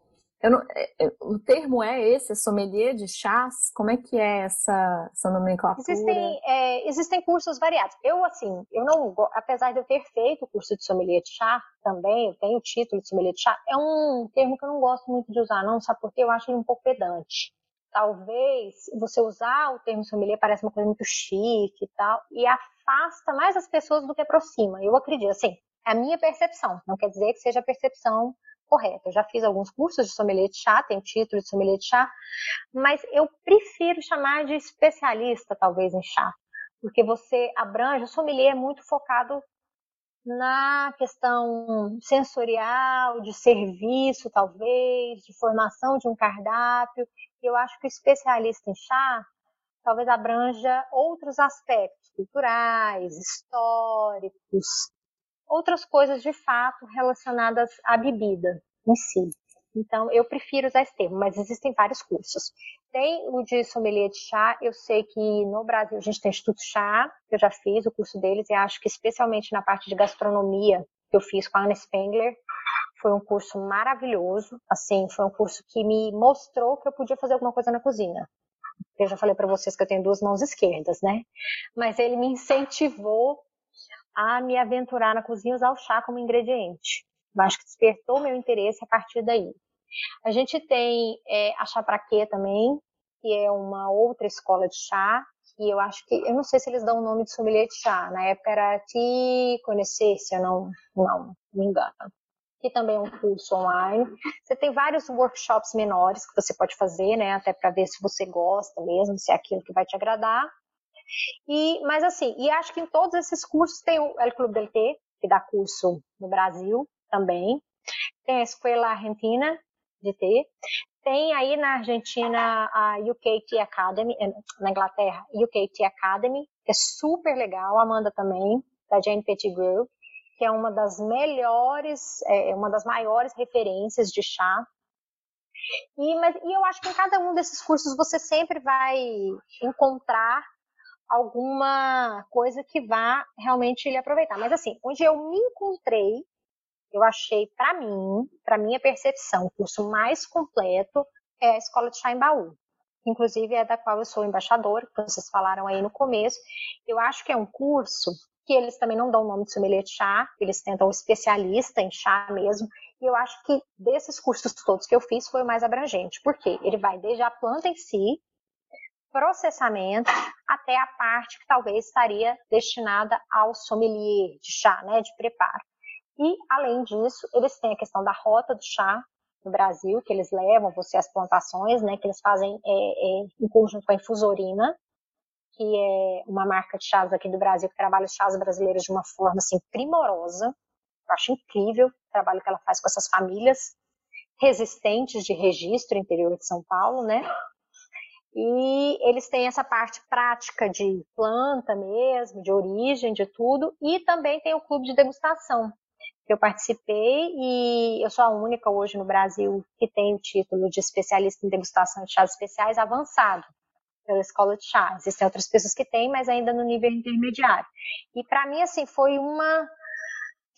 não, é, é, o termo é esse, sommelier de chás? Como é que é essa, essa nomenclatura? Existem, é, existem cursos variados. Eu, assim, eu não, apesar de eu ter feito o curso de sommelier de chá também, eu tenho o título de sommelier de chá, é um termo que eu não gosto muito de usar, não, sabe por quê? Eu acho ele um pouco pedante. Talvez você usar o termo sommelier parece uma coisa muito chique e tal, e afasta mais as pessoas do que aproxima. Eu acredito, assim, é a minha percepção, não quer dizer que seja a percepção correta. Eu já fiz alguns cursos de sommelier de chá, tenho título de sommelier de chá, mas eu prefiro chamar de especialista, talvez, em chá, porque você abrange, o sommelier é muito focado na questão sensorial, de serviço, talvez, de formação de um cardápio. Eu acho que o especialista em chá talvez abranja outros aspectos culturais, históricos, outras coisas de fato relacionadas à bebida em si. Então, eu prefiro usar esse termo, mas existem vários cursos. Tem o de sommelier de chá, eu sei que no Brasil a gente tem Instituto Chá, eu já fiz o curso deles e acho que especialmente na parte de gastronomia que eu fiz com a Anna Spengler, foi um curso maravilhoso, assim, foi um curso que me mostrou que eu podia fazer alguma coisa na cozinha. Eu já falei para vocês que eu tenho duas mãos esquerdas, né? Mas ele me incentivou a me aventurar na cozinha e usar o chá como ingrediente. Eu acho que despertou meu interesse a partir daí. A gente tem é, a Chá Praquê também, que é uma outra escola de chá, que eu acho que, eu não sei se eles dão o nome de sommelier de chá, na época era Te Conhecer, se eu não, não me engano. Que também é um curso online. Você tem vários workshops menores que você pode fazer, né, até para ver se você gosta mesmo, se é aquilo que vai te agradar. E, mas assim, e acho que em todos esses cursos tem o El Club del Té, que dá curso no Brasil também. Tem a Escola Argentina de Té. Tem aí na Argentina a UKT Academy, eh, na Inglaterra, UKT Academy, que é super legal. Amanda também, da Jane Pettigrew, que é uma das melhores, é, uma das maiores referências de chá E, mas, e eu acho que em cada um desses cursos você sempre vai encontrar alguma coisa que vá realmente lhe aproveitar. Mas assim, onde eu me encontrei, eu achei para mim, para minha percepção, o curso mais completo é a Escola de Chá em Baú. Inclusive é da qual eu sou embaixadora, que vocês falaram aí no começo. Eu acho que é um curso que eles também não dão o nome de sommelier de chá, eles tentam especialista em chá mesmo. E eu acho que desses cursos todos que eu fiz foi o mais abrangente. porque Ele vai desde a planta em si, processamento, até a parte que talvez estaria destinada ao sommelier de chá, né, de preparo. E, além disso, eles têm a questão da rota do chá no Brasil, que eles levam você às plantações, né, que eles fazem é, é, em conjunto com a Infusorina, que é uma marca de chás aqui do Brasil que trabalha os chás brasileiros de uma forma assim primorosa. Eu acho incrível o trabalho que ela faz com essas famílias resistentes de registro interior de São Paulo, né? E eles têm essa parte prática de planta mesmo, de origem, de tudo, e também tem o clube de degustação, que eu participei e eu sou a única hoje no Brasil que tem o título de especialista em degustação de chás especiais avançado pela escola de chá. Existem outras pessoas que têm, mas ainda no nível intermediário. E para mim, assim, foi uma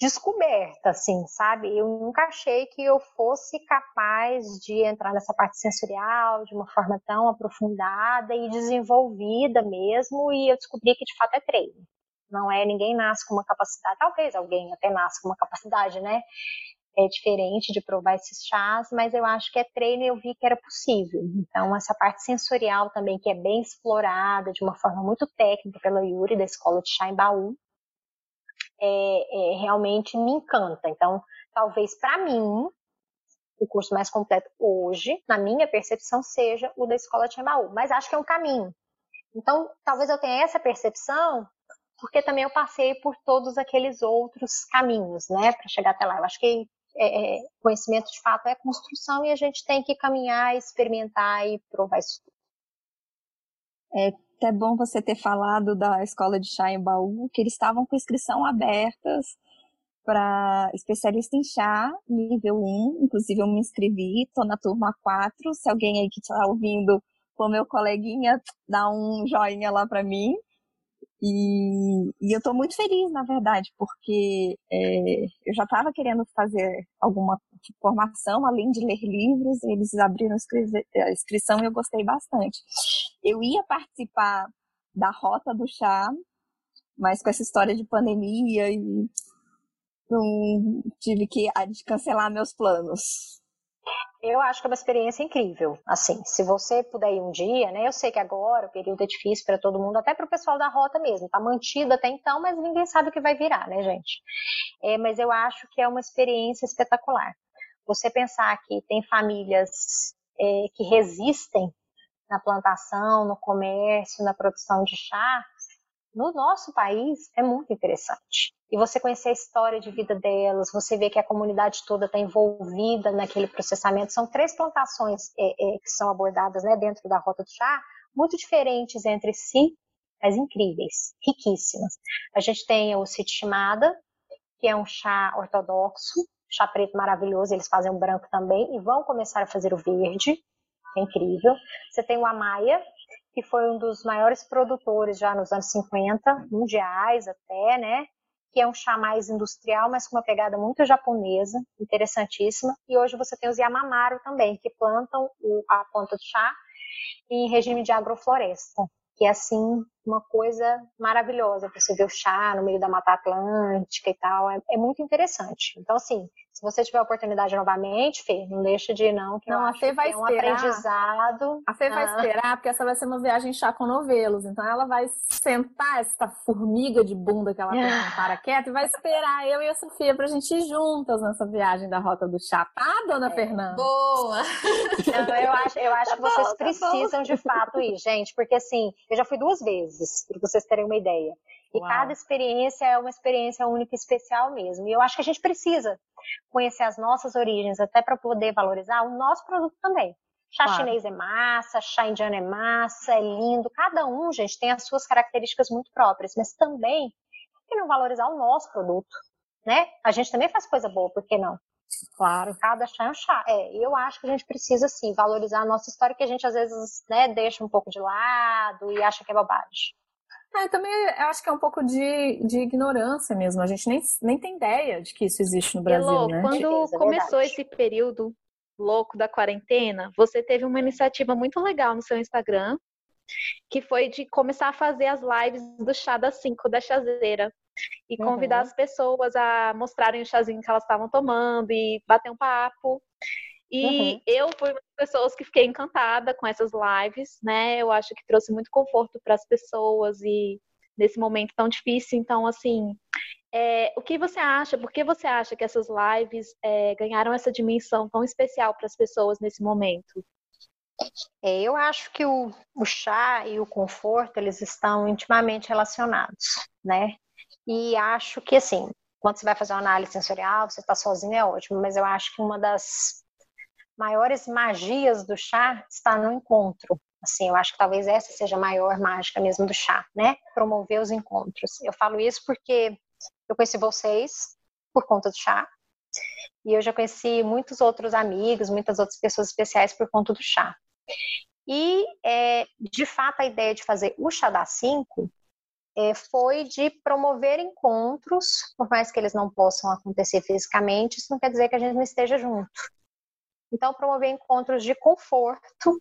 descoberta, assim, sabe? Eu nunca achei que eu fosse capaz de entrar nessa parte sensorial de uma forma tão aprofundada e desenvolvida mesmo, e eu descobri que de fato é treino. Não é ninguém nasce com uma capacidade, talvez alguém até nasce com uma capacidade, né? é diferente de provar esses chás, mas eu acho que é treino e eu vi que era possível. Então, essa parte sensorial também, que é bem explorada de uma forma muito técnica pela Yuri, da Escola de Chá em Baú, é, é, realmente me encanta. Então, talvez para mim, o curso mais completo hoje, na minha percepção, seja o da Escola de Baú, mas acho que é um caminho. Então, talvez eu tenha essa percepção porque também eu passei por todos aqueles outros caminhos, né, para chegar até lá. Eu acho que é, é, conhecimento de fato é construção e a gente tem que caminhar, experimentar e provar isso. É até bom você ter falado da escola de chá em Baú, que eles estavam com inscrição abertas para especialista em chá, nível 1. Inclusive, eu me inscrevi, estou na turma 4. Se alguém aí que está ouvindo for meu coleguinha, dá um joinha lá para mim. E, e eu estou muito feliz, na verdade, porque é, eu já estava querendo fazer alguma formação, além de ler livros, eles abriram a inscrição e eu gostei bastante. Eu ia participar da Rota do Chá, mas com essa história de pandemia e não tive que cancelar meus planos. Eu acho que é uma experiência incrível. Assim, se você puder ir um dia, né? Eu sei que agora o período é difícil para todo mundo, até para o pessoal da rota mesmo. Tá mantido até então, mas ninguém sabe o que vai virar, né, gente? É, mas eu acho que é uma experiência espetacular. Você pensar que tem famílias é, que resistem na plantação, no comércio, na produção de chá, no nosso país é muito interessante. E você conhecer a história de vida delas, você vê que a comunidade toda está envolvida naquele processamento. São três plantações é, é, que são abordadas né, dentro da Rota do Chá, muito diferentes entre si, mas incríveis, riquíssimas. A gente tem o Sitchimada, que é um chá ortodoxo, chá preto maravilhoso, eles fazem um branco também, e vão começar a fazer o verde, é incrível. Você tem o Amaya, que foi um dos maiores produtores já nos anos 50, mundiais até, né? Que é um chá mais industrial, mas com uma pegada muito japonesa, interessantíssima. E hoje você tem os Yamamaru também, que plantam a planta de chá em regime de agrofloresta, que é assim uma coisa maravilhosa. Você vê o chá no meio da Mata Atlântica e tal, é, é muito interessante. Então, assim, se você tiver a oportunidade novamente, Fê, não deixa de ir não, que não, a Fê vai é um esperar. aprendizado. A Fê ah. vai esperar, porque essa vai ser uma viagem chá com novelos, então ela vai sentar essa formiga de bunda que ela tem com paraquedas e vai esperar eu e a Sofia pra gente ir juntas nessa viagem da Rota do Chá, tá, dona é. Fernanda? Boa! Não, eu acho, eu acho tá que vocês bom, precisam tá de fato ir, gente, porque assim, eu já fui duas vezes, para vocês terem uma ideia. E Uau. cada experiência é uma experiência única e especial mesmo. E eu acho que a gente precisa conhecer as nossas origens, até para poder valorizar o nosso produto também. Chá claro. chinês é massa, chá indiano é massa, é lindo. Cada um, gente, tem as suas características muito próprias, mas também, por que não valorizar o nosso produto? Né? A gente também faz coisa boa, por que não? Claro. Cada chá é um chá. É, eu acho que a gente precisa, sim, valorizar a nossa história, que a gente às vezes né, deixa um pouco de lado e acha que é bobagem. É, também eu acho que é um pouco de, de ignorância mesmo. A gente nem, nem tem ideia de que isso existe no Brasil, Elô, né? quando é começou esse período louco da quarentena, você teve uma iniciativa muito legal no seu Instagram, que foi de começar a fazer as lives do chá das 5 da chazeira. E convidar Uhum. as pessoas a mostrarem o chazinho que elas estavam tomando e bater um papo. E Uhum. eu fui uma das pessoas que fiquei encantada com essas lives, né? Eu acho que trouxe muito conforto para as pessoas e nesse momento tão difícil. Então, assim, é, o que você acha? Por que você acha que essas lives é, ganharam essa dimensão tão especial para as pessoas nesse momento? É, eu acho que o, o chá e o conforto, eles estão intimamente relacionados, né? E acho que, assim, quando você vai fazer uma análise sensorial, você está sozinho, é ótimo, mas eu acho que uma das maiores magias do chá está no encontro. Assim, eu acho que talvez essa seja a maior mágica mesmo do chá, né? Promover os encontros. Eu falo isso porque eu conheci vocês por conta do chá. E eu já conheci muitos outros amigos, muitas outras pessoas especiais por conta do chá. E, é, de fato, a ideia de fazer o chá da 5 é, foi de promover encontros, por mais que eles não possam acontecer fisicamente, isso não quer dizer que a gente não esteja junto. Então, promover encontros de conforto,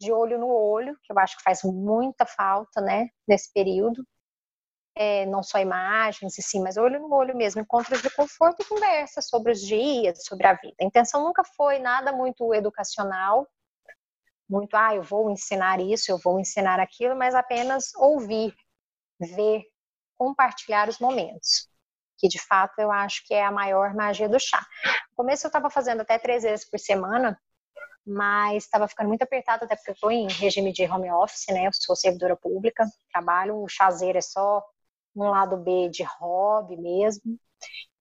de olho no olho, que eu acho que faz muita falta, né, nesse período. É, não só imagens sim, mas olho no olho mesmo, encontros de conforto e conversa sobre os dias, sobre a vida. A intenção nunca foi nada muito educacional, muito, ah, eu vou ensinar isso, eu vou ensinar aquilo, mas apenas ouvir, ver, compartilhar os momentos, que de fato eu acho que é a maior magia do chá. No começo eu estava fazendo até três vezes por semana, mas estava ficando muito apertado, até porque eu estou em regime de home office, né? Eu sou servidora pública, trabalho, o chazeiro é só um lado B de hobby mesmo.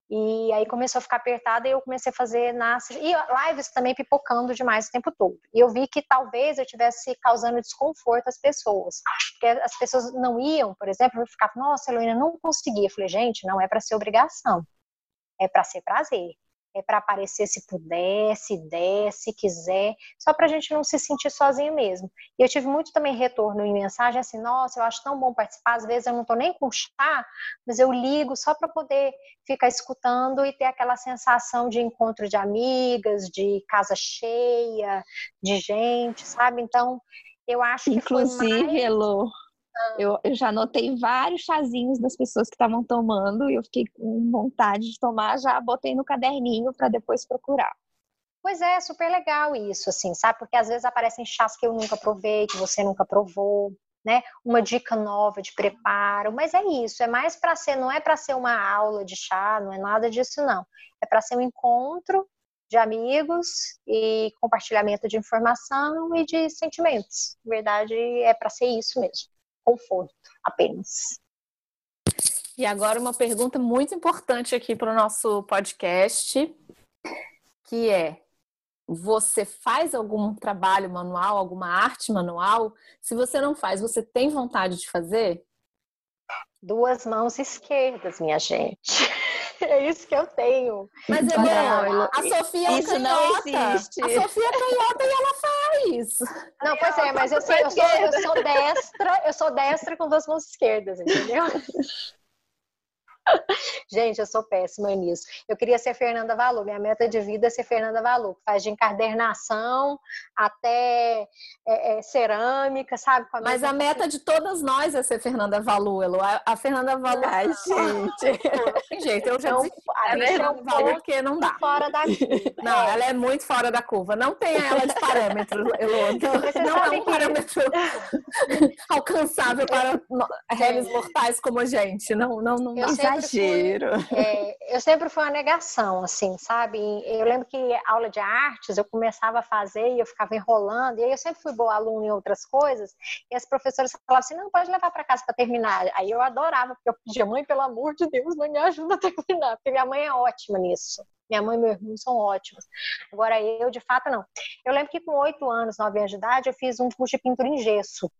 E aí começou a ficar apertada e eu comecei a fazer nas e lives também pipocando demais o tempo todo. E eu vi que talvez eu tivesse causando desconforto às pessoas, porque as pessoas não iam, por exemplo, eu ficava, nossa, Heloína, não conseguia. Eu falei, gente, não é para ser obrigação, é para ser prazer. É para aparecer se puder, se der, se quiser, só para a gente não se sentir sozinho mesmo. E eu tive muito também retorno em mensagem assim: nossa, eu acho tão bom participar. Às vezes eu não estou nem com chá, mas eu ligo só para poder ficar escutando e ter aquela sensação de encontro de amigas, de casa cheia, de gente, sabe? Então, eu acho que Inclusive, foi mais... Elô, eu, eu já anotei vários chazinhos das pessoas que estavam tomando e eu fiquei com vontade de tomar, já botei no caderninho para depois procurar. Pois é, super legal isso, assim, sabe? Porque às vezes aparecem chás que eu nunca provei, que você nunca provou, né? Uma dica nova de preparo, mas é isso, é mais para ser, não é para ser uma aula de chá, não é nada disso não. É para ser um encontro de amigos e compartilhamento de informação e de sentimentos. Na verdade, é para ser isso mesmo. Conforto, apenas. E agora uma pergunta muito importante aqui para o nosso podcast, que é: você faz algum trabalho manual, alguma arte manual? Se você não faz, você tem vontade de fazer? Duas mãos esquerdas, minha gente. É isso que eu tenho. Mas é bom, a Sofia é canhota. A Sofia é canhota e ela faz. Não, pois é, mas eu, sei, eu, sou, eu sou destra, eu sou destra com duas mãos esquerdas, entendeu? Gente, eu sou péssima nisso. Eu queria ser Fernanda Valu. Minha meta de vida é ser Fernanda Valu. que Faz de encadernação até é, é, cerâmica, sabe? A Mas a meta de todas nós é ser Fernanda Valuelo. A, a Fernanda Valu. Ai, gente. Não tem jeito, eu já Então, a é Fernanda Valu pouco porque não dá. fora da curva. Não, É. ela é muito fora da curva. Não tenha ela de parâmetro, Elô. Não, não é um que- parâmetro alcançável para réis mortais como a gente. Não, não, não dá. Eu sempre fui-. É, eu sempre fui uma negação, assim, sabe? Eu lembro que aula de artes eu começava a fazer e eu ficava enrolando, e aí eu sempre fui boa aluna em outras coisas, e as professoras falavam assim: não, pode levar para casa para terminar. Aí eu adorava, porque eu pedia, mãe, pelo amor de Deus, mãe, me ajuda a terminar, porque minha mãe é ótima nisso. Minha mãe e meu irmão são ótimos. Agora eu, de fato, não. Eu lembro que com oito anos, nove anos de idade, eu fiz um curso de pintura em gesso.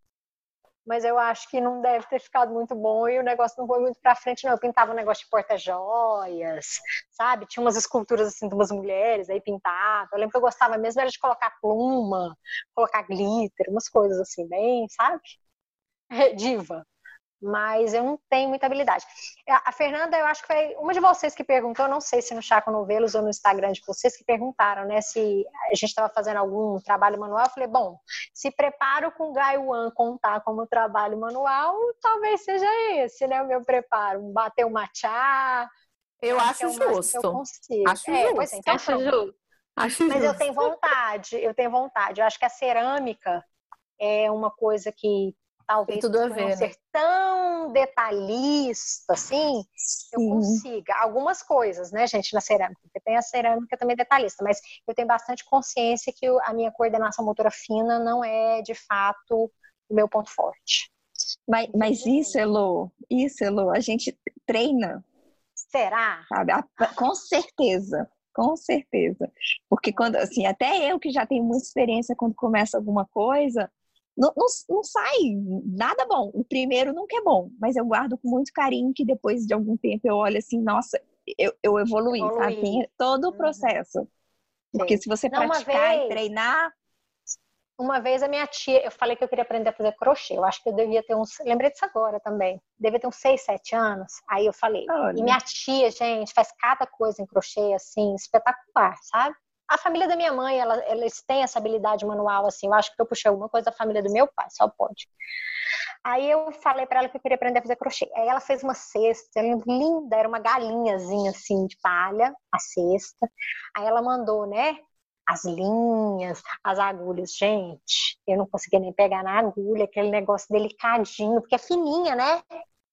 Mas eu acho que não deve ter ficado muito bom e o negócio não foi muito pra frente, não. Eu pintava um negócio de porta-joias, sabe? Tinha umas esculturas assim de umas mulheres, aí pintava. Eu lembro que eu gostava mesmo era de colocar pluma, colocar glitter, umas coisas assim, bem, sabe? Diva mas eu não tenho muita habilidade. A Fernanda, eu acho que foi uma de vocês que perguntou, não sei se no Chaco Novelos ou no Instagram de vocês, que perguntaram, né, se a gente estava fazendo algum trabalho manual. Eu falei, bom, se preparo com Gaiwan contar como trabalho manual, talvez seja esse, né, o meu preparo. Bater uma chá. Eu acho, acho justo. Eu acho é, justo. É, então, acho justo. Acho Mas justo. eu tenho vontade, eu tenho vontade. Eu acho que a cerâmica é uma coisa que talvez tudo a ver, não né? ser tão detalhista assim, Sim. eu consiga. Algumas coisas, né, gente, na cerâmica, porque tem a cerâmica também detalhista, mas eu tenho bastante consciência que a minha coordenação motora fina não é, de fato, o meu ponto forte. Mas, mas isso, Elo, isso, Elo, a gente treina. Será? Sabe? Com certeza. Com certeza. Porque quando, assim, até eu que já tenho muita experiência quando começa alguma coisa, não, não, não, sai nada bom. O primeiro nunca é bom, mas eu guardo com muito carinho que depois de algum tempo eu olho assim, nossa, eu, eu evoluí, evoluí. sabe? Tem todo o uhum. processo. Uhum. Porque se você não, praticar vez, e treinar. Uma vez a minha tia, eu falei que eu queria aprender a fazer crochê. Eu acho que eu devia ter uns. Lembrei disso agora também. Devia ter uns 6, 7 anos. Aí eu falei. Olha. E minha tia, gente, faz cada coisa em crochê assim, espetacular, sabe? A família da minha mãe, ela, eles têm essa habilidade manual, assim. Eu acho que eu puxei alguma coisa da família do meu pai, só pode. Aí eu falei para ela que eu queria aprender a fazer crochê. Aí ela fez uma cesta, linda, era uma galinhazinha assim de palha, a cesta. Aí ela mandou, né? As linhas, as agulhas. Gente, eu não conseguia nem pegar na agulha, aquele negócio delicadinho, porque é fininha, né?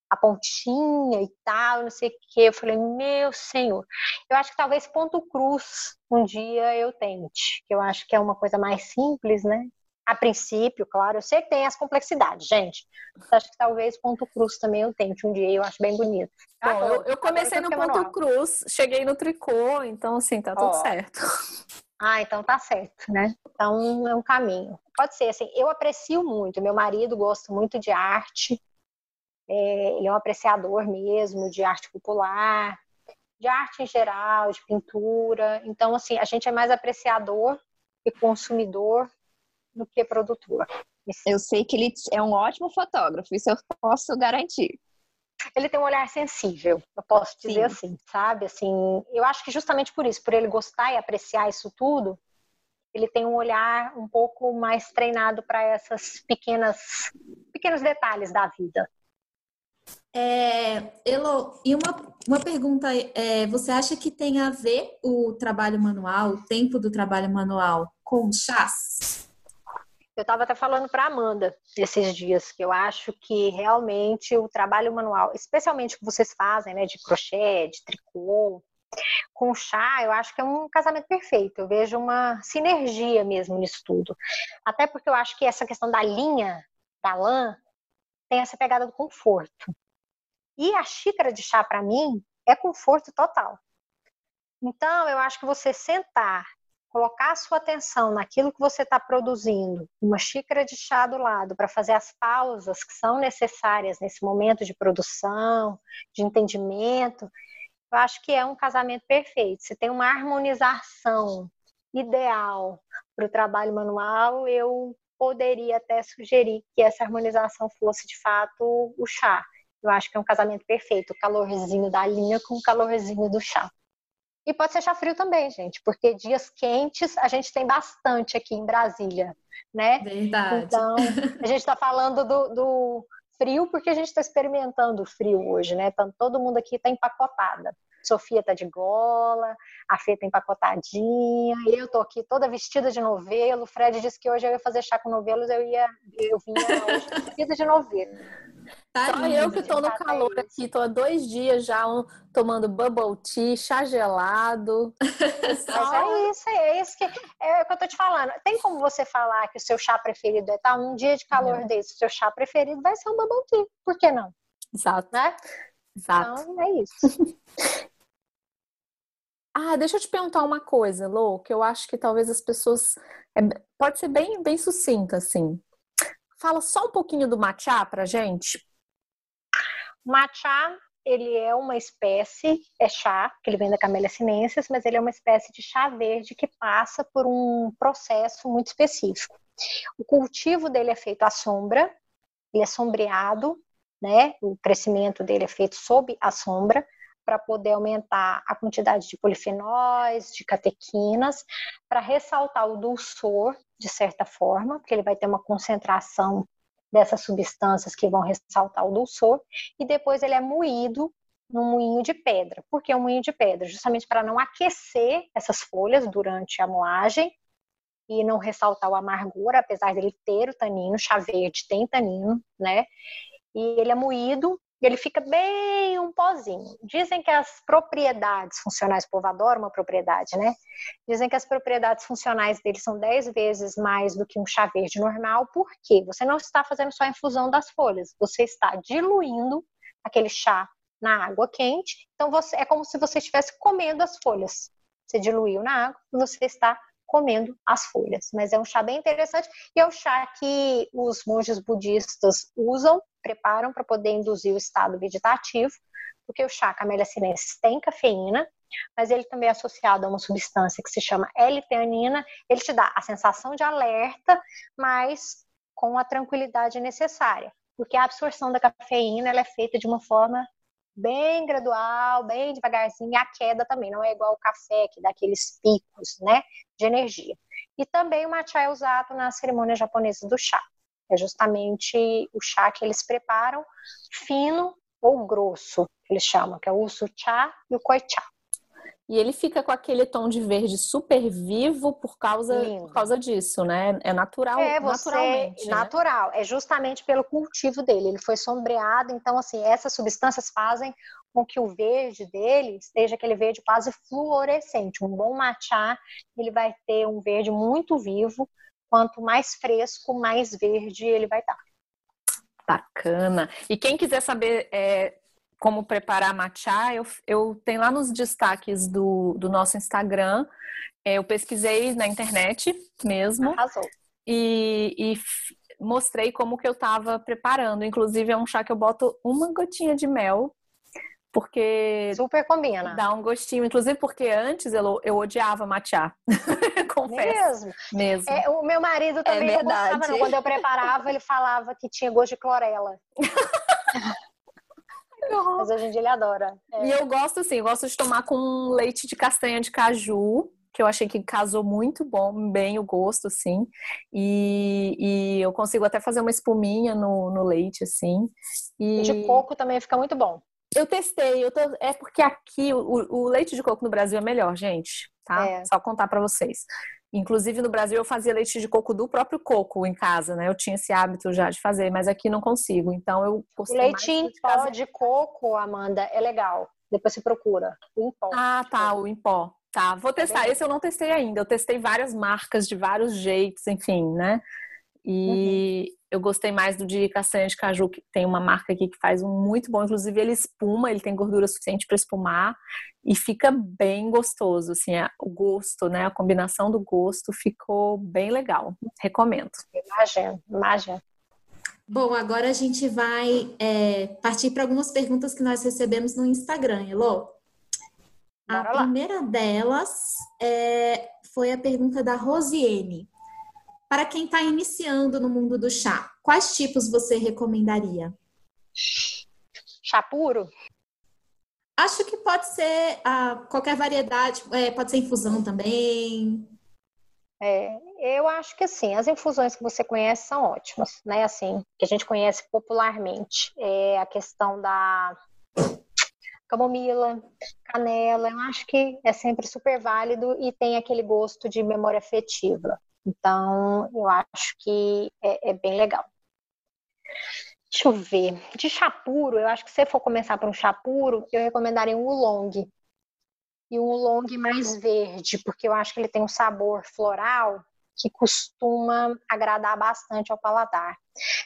A pontinha e tal, não sei o que. Eu falei, meu senhor. Eu acho que talvez ponto cruz um dia eu tente, que eu acho que é uma coisa mais simples, né? A princípio, claro, eu sei que tem as complexidades, gente. Mas acho que talvez ponto cruz também eu tente um dia, eu acho bem bonito. Bom, ah, eu, eu, comecei no ponto cruz, cheguei no tricô, então assim, tá tudo Ó. certo. Ah, então tá certo, né? Então é um caminho. Pode ser, assim, eu aprecio muito. Meu marido gosta muito de arte, é, ele é um apreciador mesmo de arte popular, de arte em geral, de pintura. Então, assim, a gente é mais apreciador e consumidor do que produtor. Eu sei que ele é um ótimo fotógrafo, isso eu posso garantir. Ele tem um olhar sensível, eu posso dizer Sim. assim, sabe? Assim, eu acho que justamente por isso, por ele gostar e apreciar isso tudo, ele tem um olhar um pouco mais treinado para essas pequenas pequenos detalhes da vida. É, Elo, e uma, uma pergunta, é, você acha que tem a ver o trabalho manual, o tempo do trabalho manual com chás? Eu estava até falando para Amanda esses dias que eu acho que realmente o trabalho manual, especialmente o que vocês fazem, né, de crochê, de tricô, com chá, eu acho que é um casamento perfeito. Eu vejo uma sinergia mesmo nisso tudo. Até porque eu acho que essa questão da linha da lã tem essa pegada do conforto. E a xícara de chá, para mim, é conforto total. Então, eu acho que você sentar, colocar a sua atenção naquilo que você está produzindo, uma xícara de chá do lado, para fazer as pausas que são necessárias nesse momento de produção, de entendimento, eu acho que é um casamento perfeito. Você tem uma harmonização ideal para o trabalho manual, eu poderia até sugerir que essa harmonização fosse de fato o chá. Eu acho que é um casamento perfeito, o calorzinho da linha com o calorzinho do chá. E pode ser chá frio também, gente, porque dias quentes a gente tem bastante aqui em Brasília, né? Verdade. Então, a gente está falando do, do, frio porque a gente está experimentando o frio hoje, né? Então, todo mundo aqui está empacotada. Sofia tá de gola, a Fê tá empacotadinha, eu tô aqui toda vestida de novelo. O Fred disse que hoje eu ia fazer chá com novelos, eu ia, eu vinha hoje vestida de novelo. Tá Só eu que tô no calor aqui, tô há dois dias já um, tomando bubble tea, chá gelado. Mas é isso, é isso que é o que eu tô te falando. Tem como você falar que o seu chá preferido é tá um dia de calor é. desse, o seu chá preferido vai ser um bubble tea. Por que não? Exato. Né? Exato. Então, é isso. Ah, deixa eu te perguntar uma coisa, Lô, que eu acho que talvez as pessoas. É, pode ser bem, bem sucinta, assim. Fala só um pouquinho do matcha pra gente. Matcha, ele é uma espécie, é chá, que ele vem da Camellia sinensis, mas ele é uma espécie de chá verde que passa por um processo muito específico. O cultivo dele é feito à sombra, ele é sombreado, né? O crescimento dele é feito sob a sombra para poder aumentar a quantidade de polifenóis, de catequinas, para ressaltar o dulçor, de certa forma, porque ele vai ter uma concentração dessas substâncias que vão ressaltar o dulçor, e depois ele é moído no moinho de pedra. Por que o moinho de pedra? Justamente para não aquecer essas folhas durante a moagem e não ressaltar o amargor, apesar dele ter o tanino, chá verde tem tanino, né? E ele é moído ele fica bem um pozinho. Dizem que as propriedades funcionais, povo adora uma propriedade, né? Dizem que as propriedades funcionais dele são 10 vezes mais do que um chá verde normal, porque você não está fazendo só a infusão das folhas, você está diluindo aquele chá na água quente. Então você é como se você estivesse comendo as folhas. Você diluiu na água e você está comendo as folhas. Mas é um chá bem interessante e é o chá que os monges budistas usam preparam para poder induzir o estado vegetativo, porque o chá Camellia sinensis tem cafeína, mas ele também é associado a uma substância que se chama L-teanina. Ele te dá a sensação de alerta, mas com a tranquilidade necessária, porque a absorção da cafeína é feita de uma forma bem gradual, bem devagarzinho, e a queda também não é igual ao café, que dá aqueles picos, né, de energia. E também o matcha é usado na cerimônia japonesa do chá. É justamente o chá que eles preparam, fino ou grosso, que eles chamam, que é o usu chá e o koi chá. E ele fica com aquele tom de verde super vivo por causa, por causa disso, né? É natural, é, você, naturalmente. Né? Natural, é justamente pelo cultivo dele. Ele foi sombreado, então, assim, essas substâncias fazem com que o verde dele esteja aquele verde quase fluorescente. Um bom matcha, ele vai ter um verde muito vivo, quanto mais fresco, mais verde ele vai estar. Bacana. E quem quiser saber é, como preparar matcha, eu, eu tenho lá nos destaques do, do nosso Instagram. É, eu pesquisei na internet mesmo. Arrasou. E, e mostrei como que eu estava preparando. Inclusive, é um chá que eu boto uma gotinha de mel porque super combina. Dá um gostinho, inclusive porque antes eu, eu odiava matcha. Confesso. Mesmo. Mesmo. É, o meu marido também é não gostava, não. Quando eu preparava, ele falava que tinha gosto de clorela. Mas hoje em dia ele adora. É. E eu gosto assim, eu gosto de tomar com leite de castanha de caju, que eu achei que casou muito bom, bem o gosto, assim. E, e eu consigo até fazer uma espuminha no, no leite, assim. E... De coco também fica muito bom. Eu testei, eu tô... é porque aqui o, o, leite de coco no Brasil é melhor, gente, tá? É. Só contar para vocês. Inclusive no Brasil eu fazia leite de coco do próprio coco em casa, né? Eu tinha esse hábito já de fazer, mas aqui não consigo. Então eu O leite em pó de coco, Amanda, é legal. Depois você procura. O em pó. Ah, tá, o em pó. Tá, vou é testar. Esse eu não testei ainda. Eu testei várias marcas de vários jeitos, enfim, né? E uhum. Eu gostei mais do de castanha de caju, que tem uma marca aqui que faz um muito bom. Inclusive, ele espuma, ele tem gordura suficiente para espumar e fica bem gostoso. Assim, é, o gosto, né? A combinação do gosto ficou bem legal. Recomendo. Imagina, imagina. Bom, agora a gente vai é, partir para algumas perguntas que nós recebemos no Instagram, Elô. A primeira delas é, foi a pergunta da Rosiane. Para quem está iniciando no mundo do chá, quais tipos você recomendaria? Chá puro? Acho que pode ser ah, qualquer variedade, é, pode ser infusão também. É, eu acho que assim, as infusões que você conhece são ótimas, né? Assim, que a gente conhece popularmente. É a questão da camomila, canela, eu acho que é sempre super válido e tem aquele gosto de memória afetiva. Então, eu acho que é, é bem legal. Deixa eu ver. De chá puro, eu acho que se você for começar por um chá puro, eu recomendaria um oolong. E um oolong mais verde, porque eu acho que ele tem um sabor floral que costuma agradar bastante ao paladar.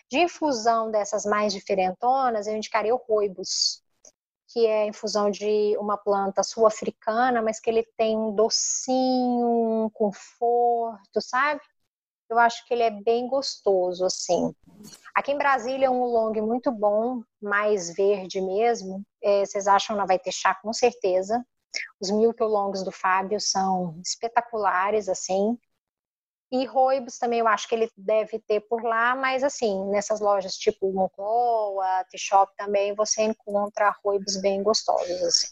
De infusão dessas mais diferentonas, eu indicaria o roibos que é a infusão de uma planta sul-africana, mas que ele tem um docinho, um conforto, sabe? eu acho que ele é bem gostoso, assim. Aqui em Brasília é um long muito bom, mais verde mesmo. É, vocês acham que vai ter chá com certeza. Os Milk Longs do Fábio são espetaculares, assim. E roibos também eu acho que ele deve ter por lá, mas assim, nessas lojas tipo Moncloa, T-Shop também, você encontra roibos bem gostosos, assim.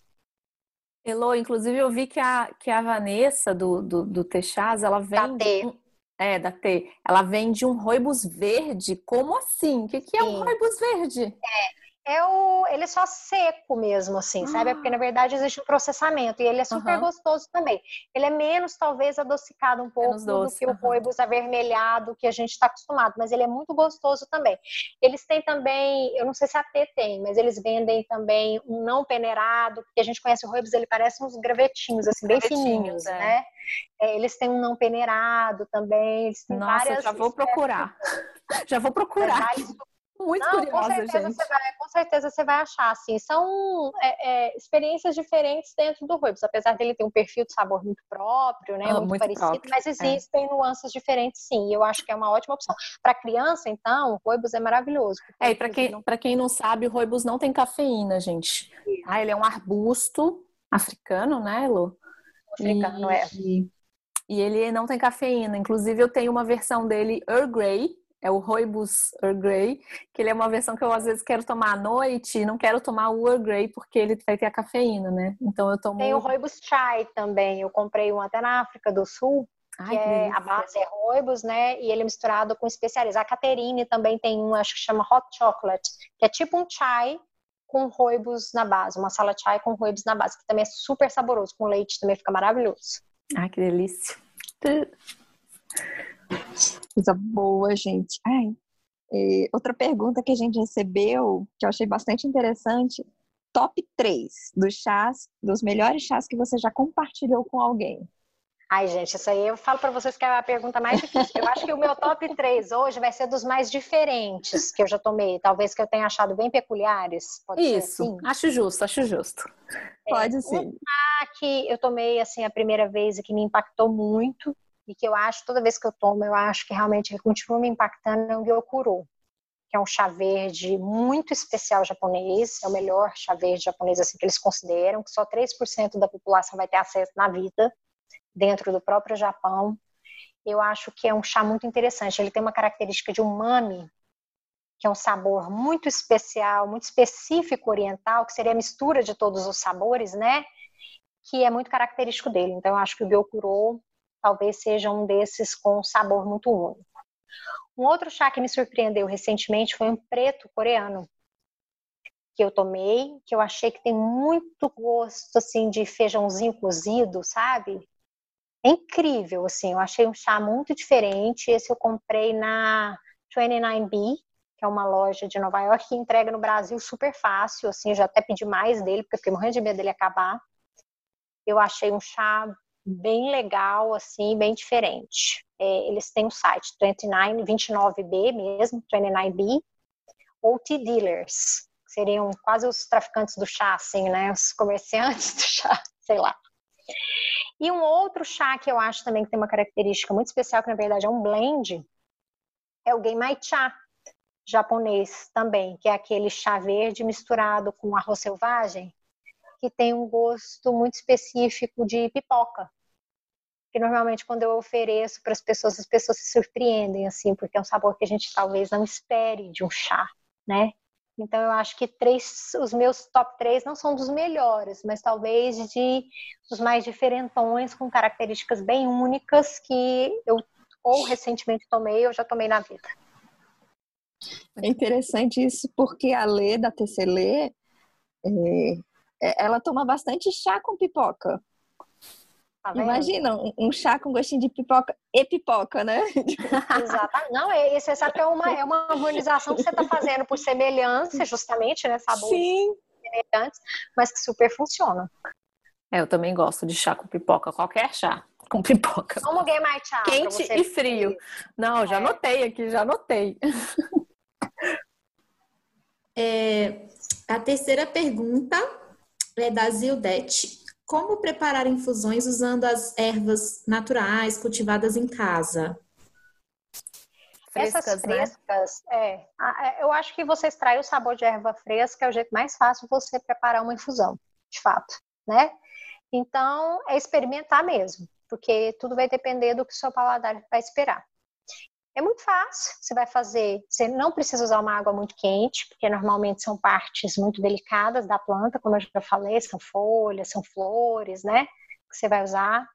Elô, inclusive eu vi que a, que a Vanessa do, do, do Texaz, ela vem. Da T. É, da T. Ela vende um roibos verde. Como assim? O que, que é um roibos verde? É, é o, ele é só seco mesmo, assim, ah. sabe? Porque na verdade existe um processamento e ele é super uhum. gostoso também. Ele é menos, talvez, adocicado um pouco do que o roibos avermelhado que a gente está acostumado, mas ele é muito gostoso também. Eles têm também, eu não sei se a T tem, mas eles vendem também um não peneirado, porque a gente conhece o roibos, ele parece uns gravetinhos, assim, bem fininhos, é. né? É, eles têm um não peneirado também, eles têm Nossa, várias... já vou procurar. já vou procurar. Muito Não, curiosa, com certeza gente. Você vai, com certeza você vai achar, assim. São é, é, experiências diferentes dentro do Ruibos, apesar dele ter um perfil de sabor muito próprio, né? Ah, muito, muito parecido, próprio, mas existem é. nuances diferentes, sim. E eu acho que é uma ótima opção. Para criança, então, o Ruibos é maravilhoso. É, e para quem, não... quem não sabe, o Ruibos não tem cafeína, gente. Ah, ele é um arbusto africano, né, Lu? Africano, e... é. E ele não tem cafeína. Inclusive, eu tenho uma versão dele Earl Grey, é o Rooibos Earl Grey, que ele é uma versão que eu às vezes quero tomar à noite e não quero tomar o Earl Grey porque ele vai ter a cafeína, né? Então eu tomo. Tem o Rooibos Chai também. Eu comprei um até na África do Sul. Ai, que é, a base é Rooibos, né? E ele é misturado com especiarias. A Caterine também tem um, acho que chama Hot Chocolate, que é tipo um chai com Rooibos na base, uma sala chai com Rooibos na base, que também é super saboroso, com leite também fica maravilhoso. Ai, que delícia. Coisa boa, gente. Ai, é, outra pergunta que a gente recebeu, que eu achei bastante interessante, top 3 dos chás, dos melhores chás que você já compartilhou com alguém. Ai, gente, isso aí eu falo para vocês que é a pergunta mais difícil. Eu acho que o meu top 3 hoje vai ser dos mais diferentes que eu já tomei. Talvez que eu tenha achado bem peculiares. Pode isso, assim? acho justo, acho justo. É, Pode sim. Um que eu tomei assim a primeira vez e que me impactou muito e que eu acho, toda vez que eu tomo, eu acho que realmente ele continua me impactando, é o Gyokuro, que é um chá verde muito especial japonês, é o melhor chá verde japonês assim que eles consideram, que só 3% da população vai ter acesso na vida, dentro do próprio Japão. Eu acho que é um chá muito interessante, ele tem uma característica de umami, que é um sabor muito especial, muito específico oriental, que seria a mistura de todos os sabores, né? Que é muito característico dele. Então, eu acho que o Gyokuro talvez seja um desses com um sabor muito único. Um outro chá que me surpreendeu recentemente foi um preto coreano que eu tomei, que eu achei que tem muito gosto assim de feijãozinho cozido, sabe? É incrível, assim, eu achei um chá muito diferente. Esse eu comprei na 29B, que é uma loja de Nova York que entrega no Brasil super fácil, assim, eu já até pedi mais dele, porque eu fiquei morrendo de medo dele acabar. Eu achei um chá bem legal, assim, bem diferente. É, eles têm um site 29, 29B mesmo, 29B, ou T-Dealers, que seriam quase os traficantes do chá, assim, né? Os comerciantes do chá, sei lá. E um outro chá que eu acho também que tem uma característica muito especial, que na verdade é um blend, é o Genmai Cha, japonês também, que é aquele chá verde misturado com arroz selvagem, que tem um gosto muito específico de pipoca. Que normalmente quando eu ofereço para as pessoas, as pessoas se surpreendem assim, porque é um sabor que a gente talvez não espere de um chá, né? Então eu acho que três, os meus top três não são dos melhores, mas talvez de os mais diferentões, com características bem únicas que eu ou recentemente tomei ou já tomei na vida. É interessante isso porque a Lê da TCLE é, é, ela toma bastante chá com pipoca. Tá Imagina, um, um, chá com gostinho de pipoca e pipoca, né? Exato. Não, é, você sabe que é uma, é uma harmonização que você está fazendo por semelhança, justamente, né? Sabores Sim. semelhantes, mas que super funciona. É, eu também gosto de chá com pipoca, qualquer chá com pipoca. Como alguém mais chá? Quente e frio. Não, já é. anotei aqui, já anotei. É, a terceira pergunta é da Zildete. Como preparar infusões usando as ervas naturais cultivadas em casa? frescas, Essas né? frescas, é, eu acho que você extrair o sabor de erva fresca é o jeito mais fácil de você preparar uma infusão, de fato, né? Então, é experimentar mesmo, porque tudo vai depender do que o seu paladar vai esperar. É muito fácil, você vai fazer, você não precisa usar uma água muito quente, porque normalmente são partes muito delicadas da planta, como eu já falei, são folhas, são flores, né? Que você vai usar.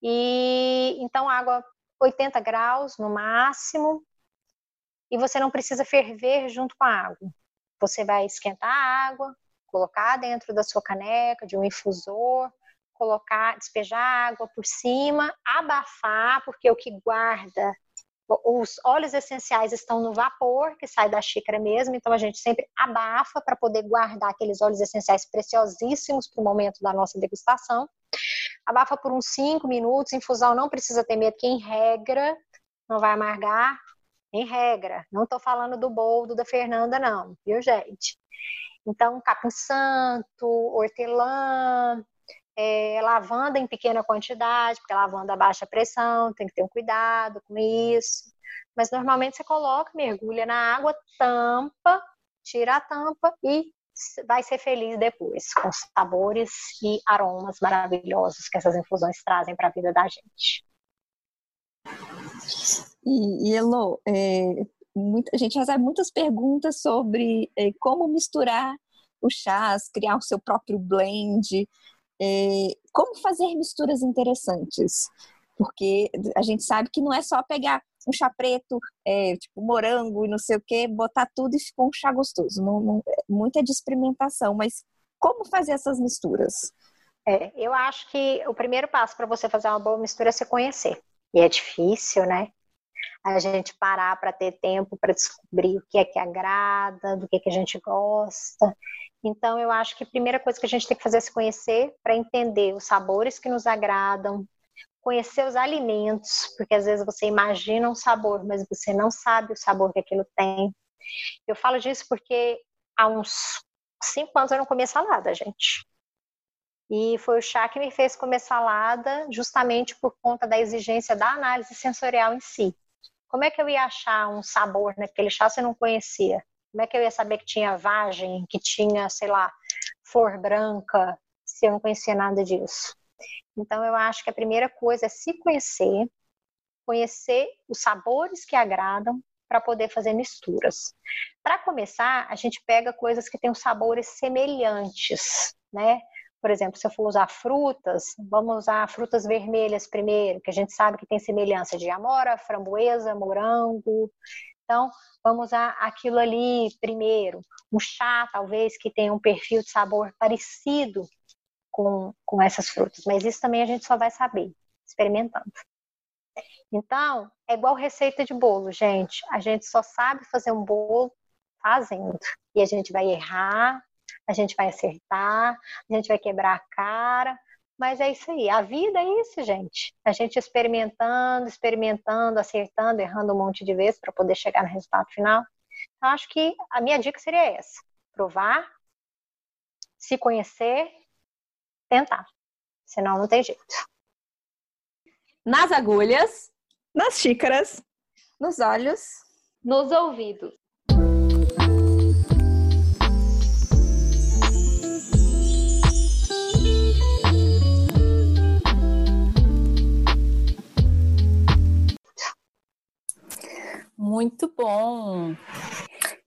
E então água 80 graus no máximo, e você não precisa ferver junto com a água. Você vai esquentar a água, colocar dentro da sua caneca, de um infusor, colocar, despejar água por cima, abafar, porque o que guarda os óleos essenciais estão no vapor que sai da xícara mesmo, então a gente sempre abafa para poder guardar aqueles óleos essenciais preciosíssimos para o momento da nossa degustação. Abafa por uns 5 minutos, infusão não precisa ter medo, que em regra não vai amargar, em regra. Não estou falando do boldo da Fernanda, não, viu, gente? Então, capim santo, hortelã, é, lavanda em pequena quantidade, porque lavanda a baixa pressão, tem que ter um cuidado com isso. Mas normalmente você coloca, mergulha na água, tampa, tira a tampa e vai ser feliz depois, com sabores e aromas maravilhosos que essas infusões trazem para a vida da gente. E, e Elo, é, muita, a gente recebe muitas perguntas sobre é, como misturar os chás, criar o seu próprio blend, é, como fazer misturas interessantes. Porque a gente sabe que não é só pegar um chá preto, é, tipo morango e não sei o que, botar tudo e ficou um chá gostoso. Não, não, é muita de experimentação, mas como fazer essas misturas? É, eu acho que o primeiro passo para você fazer uma boa mistura é se conhecer. E é difícil, né? A gente parar para ter tempo para descobrir o que é que agrada, do que, é que a gente gosta. Então, eu acho que a primeira coisa que a gente tem que fazer é se conhecer para entender os sabores que nos agradam, conhecer os alimentos, porque às vezes você imagina um sabor, mas você não sabe o sabor que aquilo tem. Eu falo disso porque há uns cinco anos eu não comia salada, gente. E foi o chá que me fez comer salada, justamente por conta da exigência da análise sensorial em si. Como é que eu ia achar um sabor naquele chá se eu não conhecia? Como é que eu ia saber que tinha vagem, que tinha, sei lá, flor branca, se eu não conhecia nada disso? Então, eu acho que a primeira coisa é se conhecer, conhecer os sabores que agradam para poder fazer misturas. Para começar, a gente pega coisas que têm sabores semelhantes, né? Por exemplo, se eu for usar frutas, vamos usar frutas vermelhas primeiro, que a gente sabe que tem semelhança de amora, framboesa, morango. Então, vamos usar aquilo ali primeiro. Um chá, talvez, que tenha um perfil de sabor parecido com, com essas frutas. Mas isso também a gente só vai saber experimentando. Então, é igual receita de bolo, gente. A gente só sabe fazer um bolo fazendo. E a gente vai errar, a gente vai acertar, a gente vai quebrar a cara, mas é isso aí. A vida é isso, gente. A gente experimentando, experimentando, acertando, errando um monte de vezes para poder chegar no resultado final. Então, acho que a minha dica seria essa: provar, se conhecer, tentar. Senão, não tem jeito. Nas agulhas, nas xícaras, nos olhos, nos ouvidos. Muito bom!